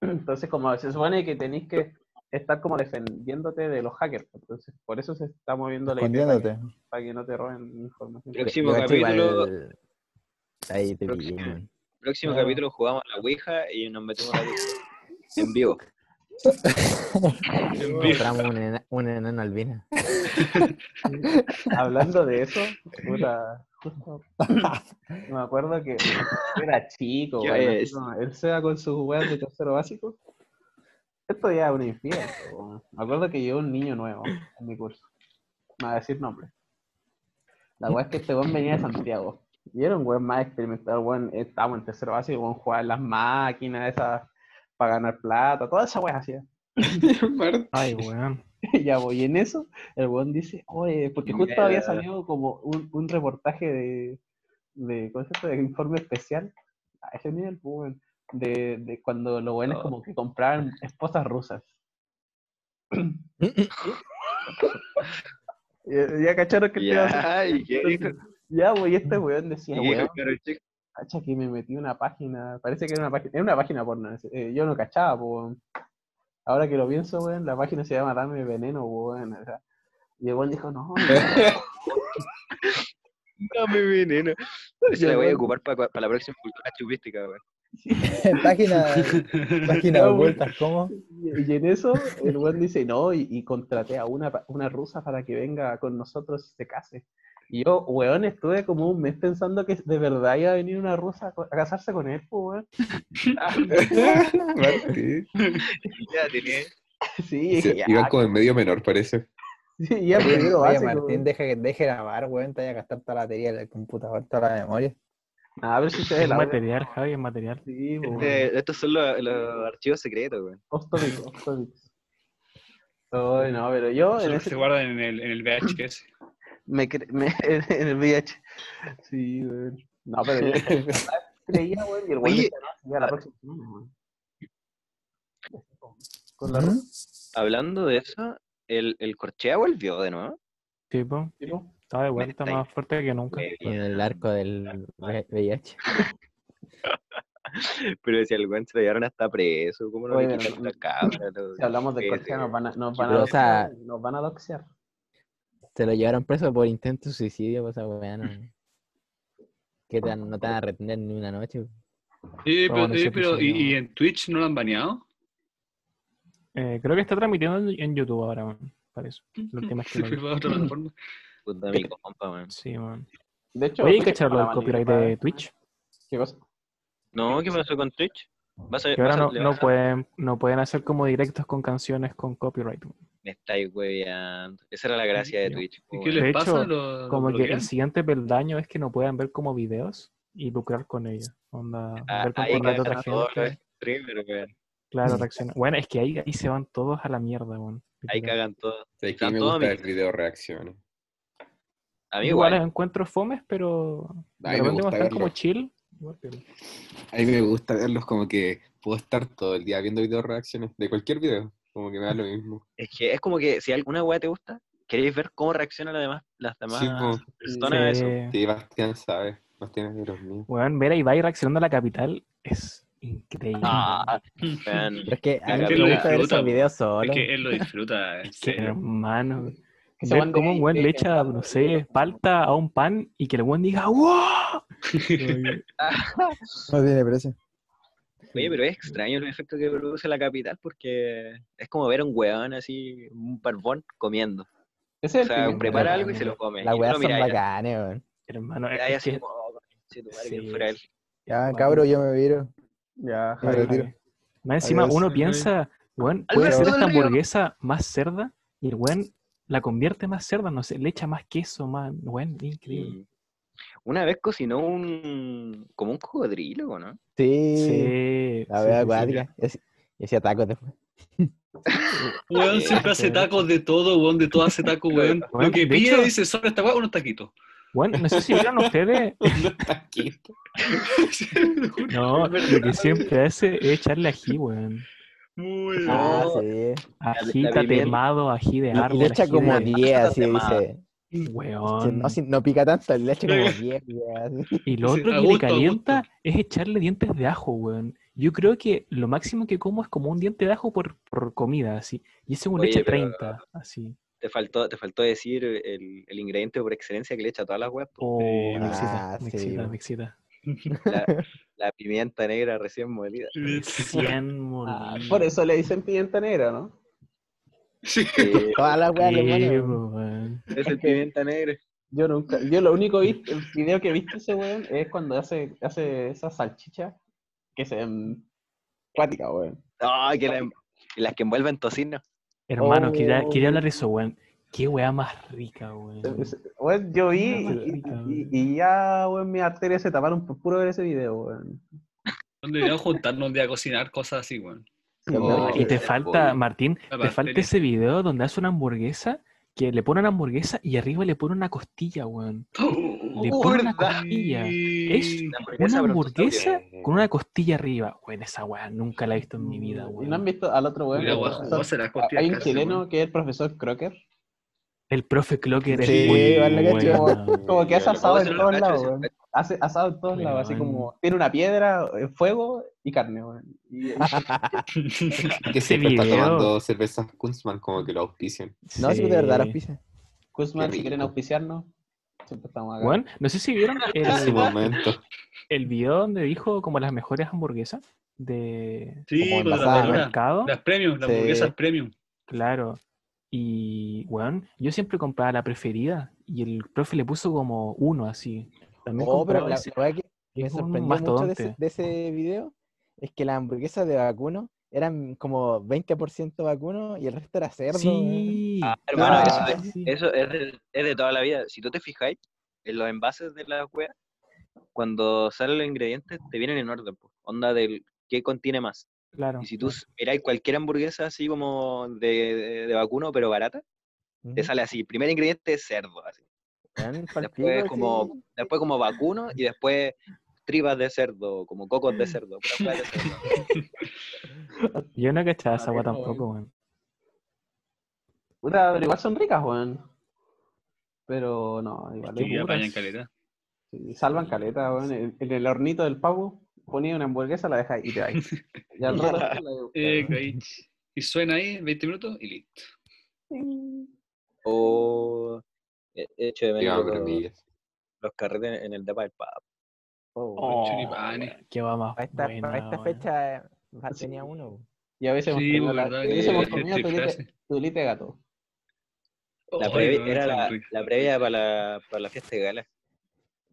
Entonces, como se supone que tenéis que estar como defendiéndote de los hackers. Entonces, por eso se está moviendo la IP para que, para que no te roben información. Próximo capítulo, el- Ahí te pillé, Próximo. weón. próximo No. capítulo jugamos a la Ouija y nos metemos a la en vivo. Encontramos un, ena- un enano albino. Hablando de eso, puta, justo me acuerdo que era chico, él sea con sus weas de tercero básico. Esto ya es un infierno. Me acuerdo que llegó un niño nuevo en mi curso. No voy a decir nombre. La wea es que este weón venía de Santiago. Y era un weón más experimentado, weón. Estábamos en tercero básico, weón, jugaba en las máquinas esas para ganar plata, toda esa wea hacía. Ay, weón. ya voy en eso, el weón dice, oye, porque justo había salido como un, un reportaje de, de, ¿cómo llama? de informe especial, a ese nivel, pues, weón, de, de cuando los buenos Oh. como que compraban esposas rusas. ya, ya cacharon que te iba a hacer? Ya, ¿y qué dijo? Ya, pues, y este weón decía, ¿Y qué dijo weón, el cabro chico? cacha que me metí una página, parece que era una página, era una página porno, eh, yo no cachaba, pues, weón. Ahora que lo pienso, weón, la página se llama Dame Veneno, weón, o sea, y el weón dijo, no, Dame veneno. Ya, la voy a ocupar para la próxima cultura chupística, weón. página, página de vueltas, ¿cómo? Y y en eso, el weón dice, no, y, y contraté a una, pa- una rusa para que venga con nosotros y se case. Y yo, weón, estuve como un mes pensando que de verdad iba a venir una rusa a casarse con él, pues, Martín. Ya tenía. weón. Sí, Sí, ya, Iban como en medio menor, parece. sí, ya primero oye, básico, Martín, weón. deja que deje grabar, weón, te vaya a gastar toda la batería del computador, toda la memoria. A ver si ustedes Es material, Javi, es material. Sí, weón. Este- estos son los, los archivos secretos, weón. Off topic, no, pero yo en ese se guardan en el, en el VHS. Me, cre- me en el VIH. Sí, weón. No, pero verdad creía, weón, y el weón Oye, no, a la próxima semana, weón. Con la ¿Mm? rusa, Hablando de eso, el, el Corchea volvió de nuevo. Tipo, ¿no? está de vuelta más fuerte que nunca. Y en el arco del VIH. Pero decía el weón se lo llevaron hasta preso. ¿Cómo no Oye, le quitan la cámara? Si hablamos de Corchea, nos van a, nos van a o sea- nos van a doxear. Se lo llevaron preso por intento de suicidio, pues weá no. Que te no te van a retener ni una noche. Eh, Pero pero, ese pero, ¿y, en Twitch no lo han baneado? Eh, creo que está transmitiendo en, YouTube ahora, man. Que lo vi. Fue a otra plataforma. Puta mi compa, weón. Sí, man. De hecho, Oye, ¿hay Twitch que echarlo no del la copyright de Twitch? ¿Qué cosa? No, ¿qué pasó con Twitch? ¿Vas a, Que ahora vas a- no, no pueden, no pueden hacer como directos con canciones con copyright. man. Me estáis hueveando. Esa era la gracia de Sí. Twitch. ¿Y qué weón. les De pasa? hecho, ¿Lo- lo Como que el siguiente peldaño es que no puedan ver como videos y lucrar con ellos. Onda, Ah, ver ahí cagan otra gente. streamers, weón. Claro, reaccionar. Bueno, es que ahí, ahí se van todos a la mierda, weón. Ahí cagan todos. Que Están me todos gusta ver amiguitos. video reacciones. A mí Igual igual. encuentro fomes, pero de A mí me repente gusta cuando están como chill. A mí me gusta verlos como que puedo estar todo el día viendo video reacciones de cualquier video. Como que me da lo mismo. Es que es como que si alguna weá te gusta, queréis ver cómo reaccionan las demás, las demás Sí, personas a eso. Sí. Sí, Bastián sabe. Bastián es de los míos. Weón, ver a Ibai reaccionando a la capital es increíble. Ah. Pero es que a mí Es me que lo gusta ver esos videos Es solo. que él lo disfruta. en Que, hermano. Ver cómo un weón le echa, no sé, palta a un pan y que el weón diga ¡Wow! No tiene precio. Oye, pero es extraño el efecto que produce la capital porque es como ver a un weón así, un barbón comiendo. O es el sea, pimiento. prepara algo y se lo come. Las y weas uno son bacanes, weón. Hermano, ahí es así como, oh, Sí. Ya, cabro, yo me viro. Ya, retiro. Más encima Adiós. uno piensa, weón, puede ser del esta Río. hamburguesa más cerda y el weón la convierte más cerda, no sé, le echa más queso, más, weón, increíble. Una vez cocinó un como un cocodrilo, ¿no? Sí, Sí, la sí, wea sí, sí. acuática. Y hacía- tacos después. Weón siempre hace tacos de todo, weón, de todo hace tacos, weón. Weón, Lo que de pide hecho- dice, sobre esta weá, unos taquitos. Weón, no sé si vieron ustedes, no, lo que siempre hace es echarle ají, weón. Muy Ah, sí. Ají la pimienta. tatemado, ají de árbol. Le echa ají como de- 10, así, dice. Weón. No, si- no pica tanto, le echa como 10, weón. Y lo otro que le calienta es echarle dientes de ajo, weón. Yo creo que lo máximo que como es como un diente de ajo por, por comida, así. Y ese es un leche pero- 30, así. Te faltó, te faltó decir el, el ingrediente por excelencia que le echa a todas las weas. Oh, Sí, me excita, ah, me sí, excita, bo. me excita. La, la pimienta negra recién molida. 100 Ah, molidos. por eso le dicen pimienta negra, ¿no? Sí, Todas las weas po, weón. es el pimienta negra. Yo nunca, yo lo único vi, el video que he visto ese weón es cuando hace, hace esas salchichas que se ven cuáticas, weón. Ay, que la- y las que envuelven tocino. Hermano, quería, quería Oh. hablar de eso, weón. Qué weá más rica, weón. Es- Weón, yo vi y, marica, y- y ya, weón, mis arterias se taparon por puro ver ese video, weón. Deberíamos juntarnos un día a cocinar cosas así, weón. Weón. Y te falta. Martín, te falta ese video donde hace una hamburguesa, que le pone una hamburguesa y arriba le pone una costilla, weón. Le Oh, pone una costilla. Es una hamburguesa con una costilla arriba. Weón, esa weá nunca la he visto en mi vida, ¿Y no weón. han visto al otro weón? Weón, Hay un chileno weón. que es el profesor Crocker. El profe Clocker Sí, es muy igual la cacho. bueno. Como que hace asado en lo todos lados, weón. Hace asado en todos lados, así como tiene una piedra, eh, fuego y carne, weón. Y- Que siempre está tomando cervezas Kunzman, como que lo auspician. No, sí, de verdad, pizzas. Kuzman, Qué si quieren auspiciarnos, siempre estamos acá. Weón, no sé si vieron En su el, momento. el video donde dijo como las mejores hamburguesas de Sí, Como la verdura. mercado. Las premium, las Sí. hamburguesas premium. Claro. Y, weón, yo siempre compraba la preferida y el profe le puso como uno así. También Oh, pero compraba la, ese- weá que me sorprendió mucho de ese, de ese video es que las hamburguesas de vacuno eran como 20% vacuno y el resto era cerdo. Sí, Ah, hermano, Ah, eso, sí, es, sí. eso es, de, es de toda la vida. Si tú te fijáis, en los envases de la wea, cuando salen los ingredientes, te vienen en orden. po. Onda del qué contiene más. Claro. Y si tú miráis cualquier hamburguesa así como de, de, de vacuno, pero barata, te sale así. Primer ingrediente es cerdo, así. Después como, sí. después como vacuno y después tripas de cerdo, como cocos de cerdo. de. Yo no cachaba esa agua tampoco, weón. Puta, pero igual son ricas, weón. Pero no, igual Sí, es puras. caleta. Sí, salvan caleta, weón. En, en el hornito del pavo ponía una hamburguesa, la dejáis y te vais. Y al rato la Eh, y suena ahí 20 minutos y listo. O he he hecho de menos los, carretes en el depa del pavo. Oh, Qué va más Para esta, buena, para esta fecha eh, tenía uno. Y a veces hemos Sí, la- que hemos comido frase. tulite de gato. La previa, era la previa para la, para la fiesta de gala.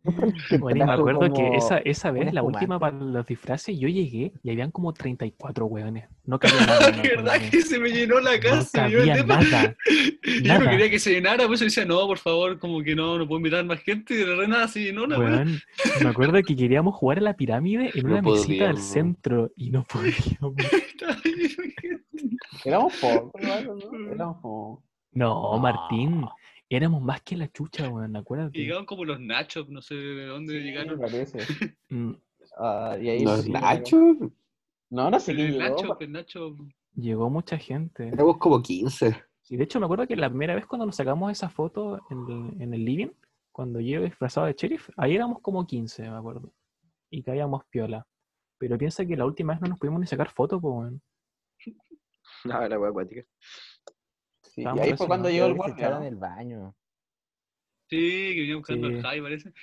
Bueno, me acuerdo que esa, esa vez, la última para los disfraces, yo llegué y habían como 34 weones. No cabía nada, acuerdo ¿Verdad que se me llenó la No casa? yo, nada. no quería que se llenara, por eso decía, no, por favor, como que no, no puedo invitar más gente. Y de re nada se llenó la. Weón, me acuerdo que queríamos jugar a la pirámide en No una mesita del centro y no podíamos. Éramos pocos, ¿no? Éramos como. No, Martín, éramos más que la chucha, weón, Y acuérdate. llegaron como los nachos, no sé de dónde Sí, llegaron. parece. Mm, Ah, y ahí Los sí, Nacho, No, no sé quién El llegó. Nacho, el Nacho. Llegó mucha gente. éramos como 15. Sí, de hecho, me acuerdo que la primera vez cuando nos sacamos esa foto en el, en el living, cuando yo disfrazado de sheriff, ahí éramos como 15, me acuerdo. Y caíamos piola. Pero piensa que la última vez no nos pudimos ni sacar fotos, pues, weón. No, la wea acuática. Sí, y ahí fue cuando llegó el guardia. echaron en el baño. Sí, que venía buscando Sí. al Javi, parece. ¿no?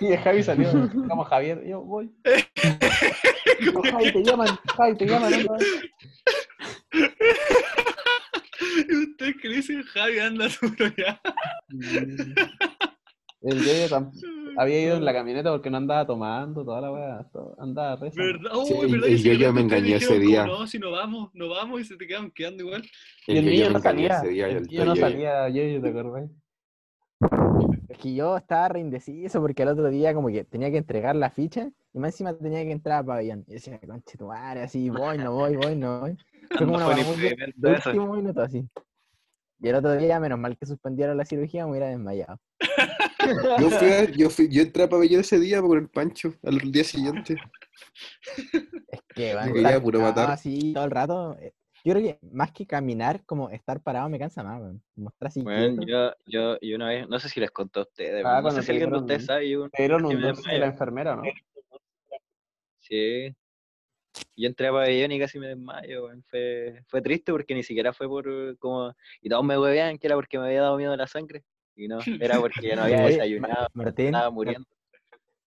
Y Javi salió. Como Javier, yo voy. Digo, Javi, te llaman, Javi, te llaman. anda. y ustedes que le dicen Javi, anda duro ya. El Yoyo tam- había ido en la camioneta porque no andaba tomando, toda la weá, andaba re que sí, Yoyo de me engañó ese como, día. No, si no vamos, no vamos y se te quedan quedando igual. Y el yo niño no engañé salía. día, El niño no salía, Yoyo, ¿te acordás? Es que yo estaba re indeciso porque el otro día como que tenía que entregar la ficha y más encima tenía que entrar a pabellón. Y decía, conche tu madre, así, voy, no voy, voy, no voy. Fue como No una muy de, último minuto así. Y el otro día, menos mal que suspendieron la cirugía, me hubiera desmayado. Yo, fui a- yo, fui- yo entré a pabellón ese día por el Pancho, al día siguiente. Es que van a estar puro matar. así todo el rato. eh, Yo creo que más que caminar, como estar parado me cansa más, así Bueno, yo, yo, y una vez, no sé si les conté a ustedes, Ah, no cuando sé si alguien de ustedes sabe, yo, que un me de la enfermera, ¿no? Sí, Yo entré a pabellón y casi me desmayo, weón. Fue, fue triste porque ni siquiera fue por como... Y todos me huevean que era porque me había dado miedo la sangre. Y no, era porque no había desayunado, Ma- Martín, estaba muriendo.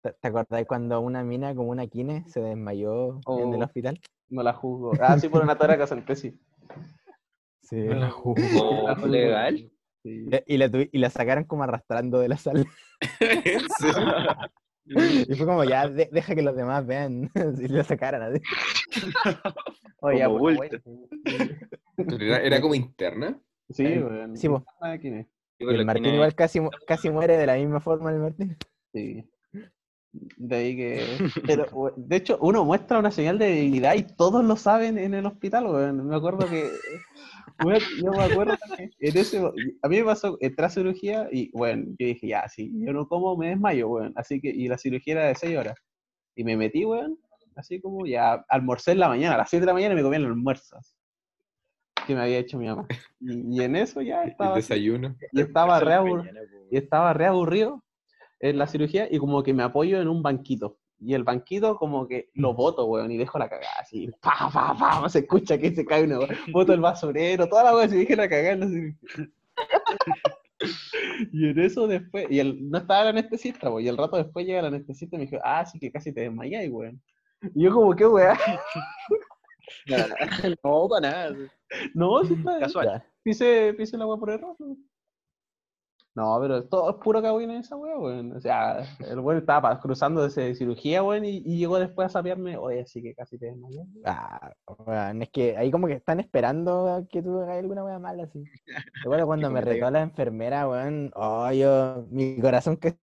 ¿te acordás cuando una mina como una quine se desmayó en el Oh. hospital? No la juzgo. Ah, sí, por una taraca sorpresi. Sí. La juzgo. ¿Como La juzgo. legal? Sí. Le- Y la, tuvi- y la sacaron como arrastrando de la sala. Y fue como, ya, de- deja que los demás vean. Si la sacaran así. Oye, ya, pues, era, era como interna. Sí. Ah, Y pero el Martín igual casi, casi muere de la misma forma el Martín. Sí. De ahí que. Pero, de hecho, uno muestra una señal de debilidad y todos lo saben en el hospital, weón. Me acuerdo que. weón, yo me acuerdo que en ese. A mí me pasó, entré a cirugía y, bueno, yo dije, ya, si yo no como, me desmayo, weón. Así que, y la cirugía era de 6 horas. Y me metí, weón, así como ya almorcé en la mañana, a las 7 de la mañana me comí el almuerzo. Que me había hecho mi mamá. Y, y en eso ya El estaba. así, desayuno. y estaba re abur- Mañana, po, y estaba re aburrido en la cirugía y como que me apoyo en un banquito. Y el banquito como que lo boto, weón, y dejo la cagada así. Pa, pa, pa, se escucha que se cae una weón. Boto el basurero, toda la weón, se dije la cagada en la cirugía. Y en eso después, y el, no estaba el anestesista, weón, y el rato después llega el anestesista y me dijo, ah, sí que casi te desmayáis, weón. Y yo como, ¿qué weá? No, para nada. No, sí está Casual. Pise, pise la weá por error. No, pero todo es puro cagüín en esa weá, weón. O sea, el weón estaba cruzando de cirugía, weón, y, y llegó después a sapearme, oye, así que casi te desmayé. Ah, weón, es que ahí como que están esperando a que tú hagas alguna wea mala, así. Recuerdo cuando me retó la enfermera, weón, oh, yo, mi corazón casi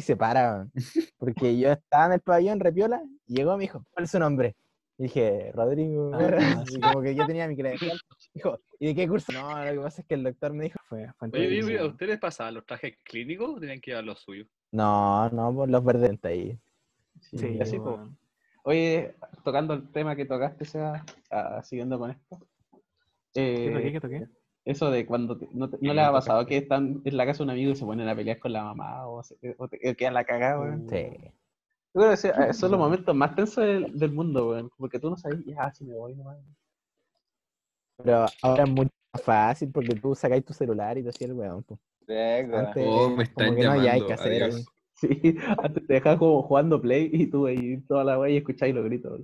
se para, weón. Porque yo estaba en el pabellón, repiola, y llegó y me dijo, ¿cuál es su nombre? Y dije, Rodrigo, Ah, Guerra", sí. y como que yo tenía mi credencial. Dijo, ¿y de qué curso? No, lo que pasa es que el doctor me dijo, fue, fue Oye, ¿a ustedes pasaban los trajes clínicos o tenían que llevar los suyos? No, no, por los verdes ahí. Sí, Sí, así, weón. Oye, tocando el tema que tocaste, sea, ah, siguiendo con esto. ¿Qué toqué? eh, ¿Qué toqué? Eso de cuando te- no, te- no les ha pasado que están en la casa de un amigo y se ponen a pelear con la mamá o, se, o te, o quedan la cagada, weón. Sí. Yo creo que eh, son los momentos más tensos del, del mundo, weón. Porque tú no sabes, ya, si me voy nomás. Pero ahora es mucho más fácil porque tú sacáis tu celular y te hacías el weón. Venga. Antes, Oh, me como están que no hay que hacer. Adiós. Sí, antes te dejabas como jugando play y tú ahí toda la wey y escucháis los gritos.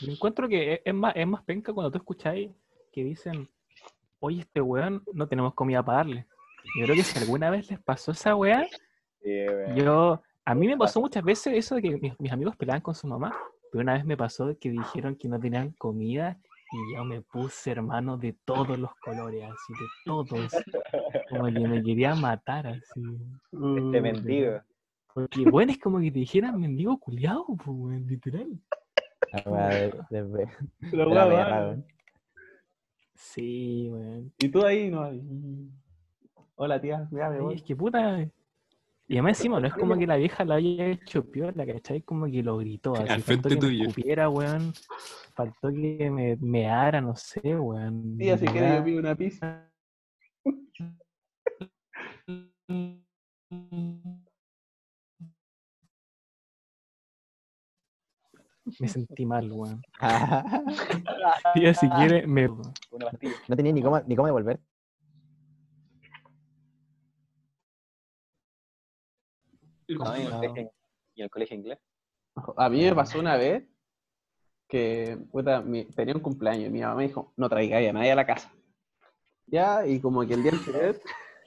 Yo encuentro que es- es más, es más penca cuando tú escucháis que dicen, oye, este weón no tenemos comida para darle. Yo creo que si alguna vez les pasó esa weá, yo, a mí me pasó muchas veces eso de que mis, mis amigos peleaban con su mamá, pero una vez me pasó que dijeron que no tenían comida y yo me puse, hermano, de todos los colores, así, de todos. Como que me quería matar, así. Este mendigo. Porque, bueno, es como que te dijeran mendigo culiado, pues, literal. La weá de- de- de- La la. Sí, weón. Y tú ahí, no. Hola, tía, ya me Ay, voy. es que puta. Y además encima, no es como que la vieja la haya hecho piola, ¿cachai? Como que lo gritó así. Al Faltó frente que me tuyo. escupiera, weón. Faltó que me meara, no sé, weón. Tía, si de quieres, yo pido una pizza. Me sentí mal, weón. Tía, si quiere, me. No tenía ni cómo, ni cómo devolver. No, y en el colegio- y en el colegio inglés. A mí me pasó una vez que puta, mi- tenía un cumpleaños y mi mamá me dijo, no traigáis a nadie a la casa. Ya, y como que el día anterior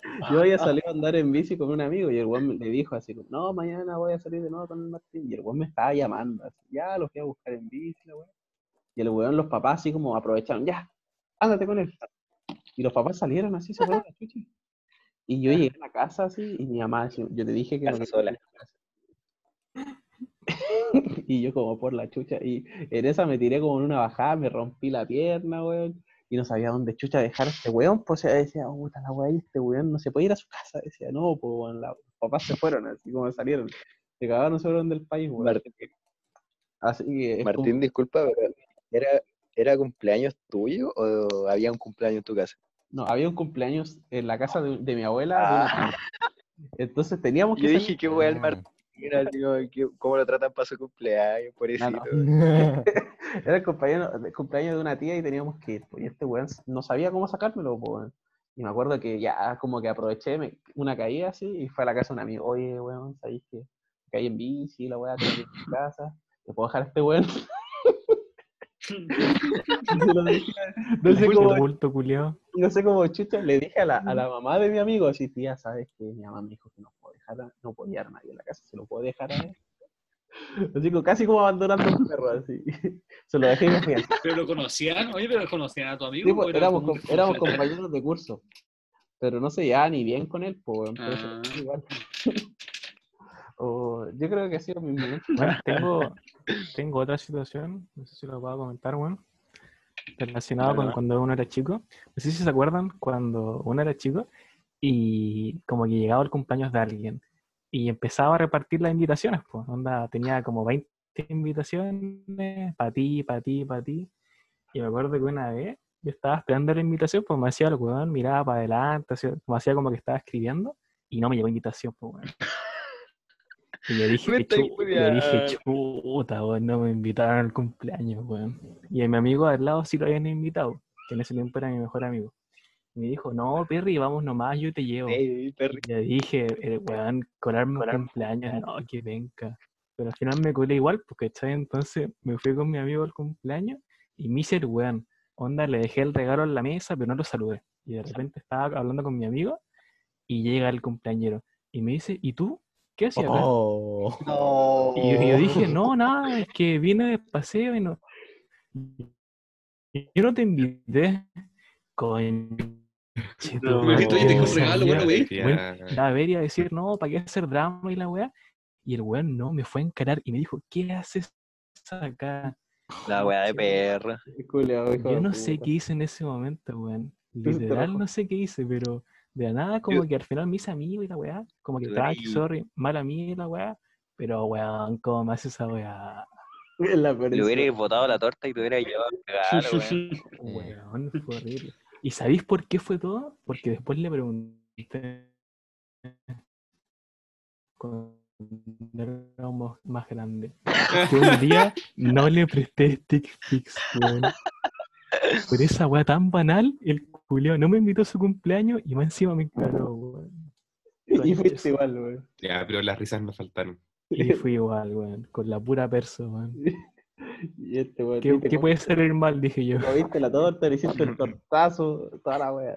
yo había salido a andar en bici con un amigo y el weón le dijo así, no, mañana voy a salir de nuevo con el Martín. Y el weón me estaba llamando, así, ya, lo fui a buscar en bici, la weón. Y el weón, los papás así como aprovecharon, ya, ándate con él. Y los papás salieron así, se fueron a la chucha. Y yo llegué a la casa así y mi mamá, yo te dije que no Casa quería sola. y yo como por la chucha. Y en esa me tiré como en una bajada, me rompí la pierna, weón. Y no sabía dónde chucha dejar a este weón. Pues decía, puta la weá, este weón no se puede ir a su casa. Decía, no, pues weón, la- los papás se fueron, así como salieron. Se cagaron, se fueron del país, weón. Martín, Así que como- Martín, disculpa, pero ¿era, ¿era cumpleaños tuyo o había un cumpleaños en tu casa? No, había un cumpleaños en la casa de, de mi abuela. de una tía. Entonces teníamos que Yo dije, qué weá el Ah. Como que- cómo lo tratan para su cumpleaños, no. Era el cumpleaños de una tía y teníamos que ir. pues, y este weón no sabía cómo sacármelo, pues. Y me acuerdo que ya como que aproveché me- una caída así y fue a la casa de un amigo. Oye, weón, ¿sabéis que caí en bici, la weá, tengo que ir a mi casa? ¿Te puedo dejar a este weón? No sé cómo, bulto culiao. no sé cómo chucha, le dije a la, a la mamá de mi amigo, así, tía, ¿sabes que Mi mamá me dijo que no puedo dejar a, no podía a nadie en la casa, se lo puedo dejar a él. Así como, casi como abandonando a un perro, así. Se lo dejé y me fui. así. ¿Pero lo conocían? Oye, ¿pero conocían a tu amigo? Sí, pues, era éramos, com- éramos compañeros de curso, pero no se llevaba ni bien con él, pues, Ah. igual. O- yo creo que ha sido mi momento. Bueno, tengo, tengo otra situación, no sé si lo puedo comentar, bueno, relacionado con cuando uno era chico. No sé si se acuerdan cuando uno era chico y como que llegaba el cumpleaños de alguien y empezaba a repartir las invitaciones, pues, onda, tenía como 20 invitaciones, para ti, para ti, para ti. Y me acuerdo que una vez yo estaba esperando la invitación, pues me hacía el weón, miraba para adelante, como hacía como que estaba escribiendo y no me llegó invitación, pues, weón. Y yo dije, Me chu- yo dije, chuta, weón, no me invitaron al cumpleaños, weón. Y a mi amigo al lado sí lo habían invitado, que en ese tiempo era mi mejor amigo. Y me dijo, no, Perry, vamos nomás, yo te llevo. Ey, perri. Y le dije, eh, weón, colarme un cumpleaños, no, que venga. Pero al final me colé igual, porque ¿cachai? Entonces me fui con mi amigo al cumpleaños y me hice el weón. Onda, le dejé el regalo en la mesa, pero no lo saludé. Y de repente estaba hablando con mi amigo y llega el cumpleañero. Y me dice, ¿y tú? ¿Qué hacías? acá?". Oh. No. Y yo, dije, no, nada, es que vine de paseo y no. y Yo no te invité. Che, tu Me dijiste, oye, te dejé un madre, regalo, bueno, sabía, güey. bueno, ir a ver y a decir, no, ¿para qué hacer drama y la weá? Y el weón no, me fue a encarar y me dijo, ¿qué haces acá? La weá de hijo Yo no sé qué hice en ese momento, weón. Literal no sé qué hice, pero de la nada como que al final me hice amigo y la weá. Como que eres- sorry, mala mía y la weá. Pero weón, ¿cómo me hace esa weá? Le escena. hubierais botado la torta y te hubierais llevado el regalo, weón. Weón, fue horrible. ¿Y sabéis por qué fue todo? Porque después le pregunté cuando éramos más grandes. Que un día no le presté stick fix, weón. Por esa weá tan banal, el culeo no me invitó a su cumpleaños y más encima me encaró, weón. Y fuiste igual, weón. Ya, pero las risas nos faltaron. Y fui igual, weón, con la pura perso, weón. Y este weón. ¿Qué, viste qué puede salir mal? Dije yo. Comiste la torta, le hiciste el tortazo, toda la wea.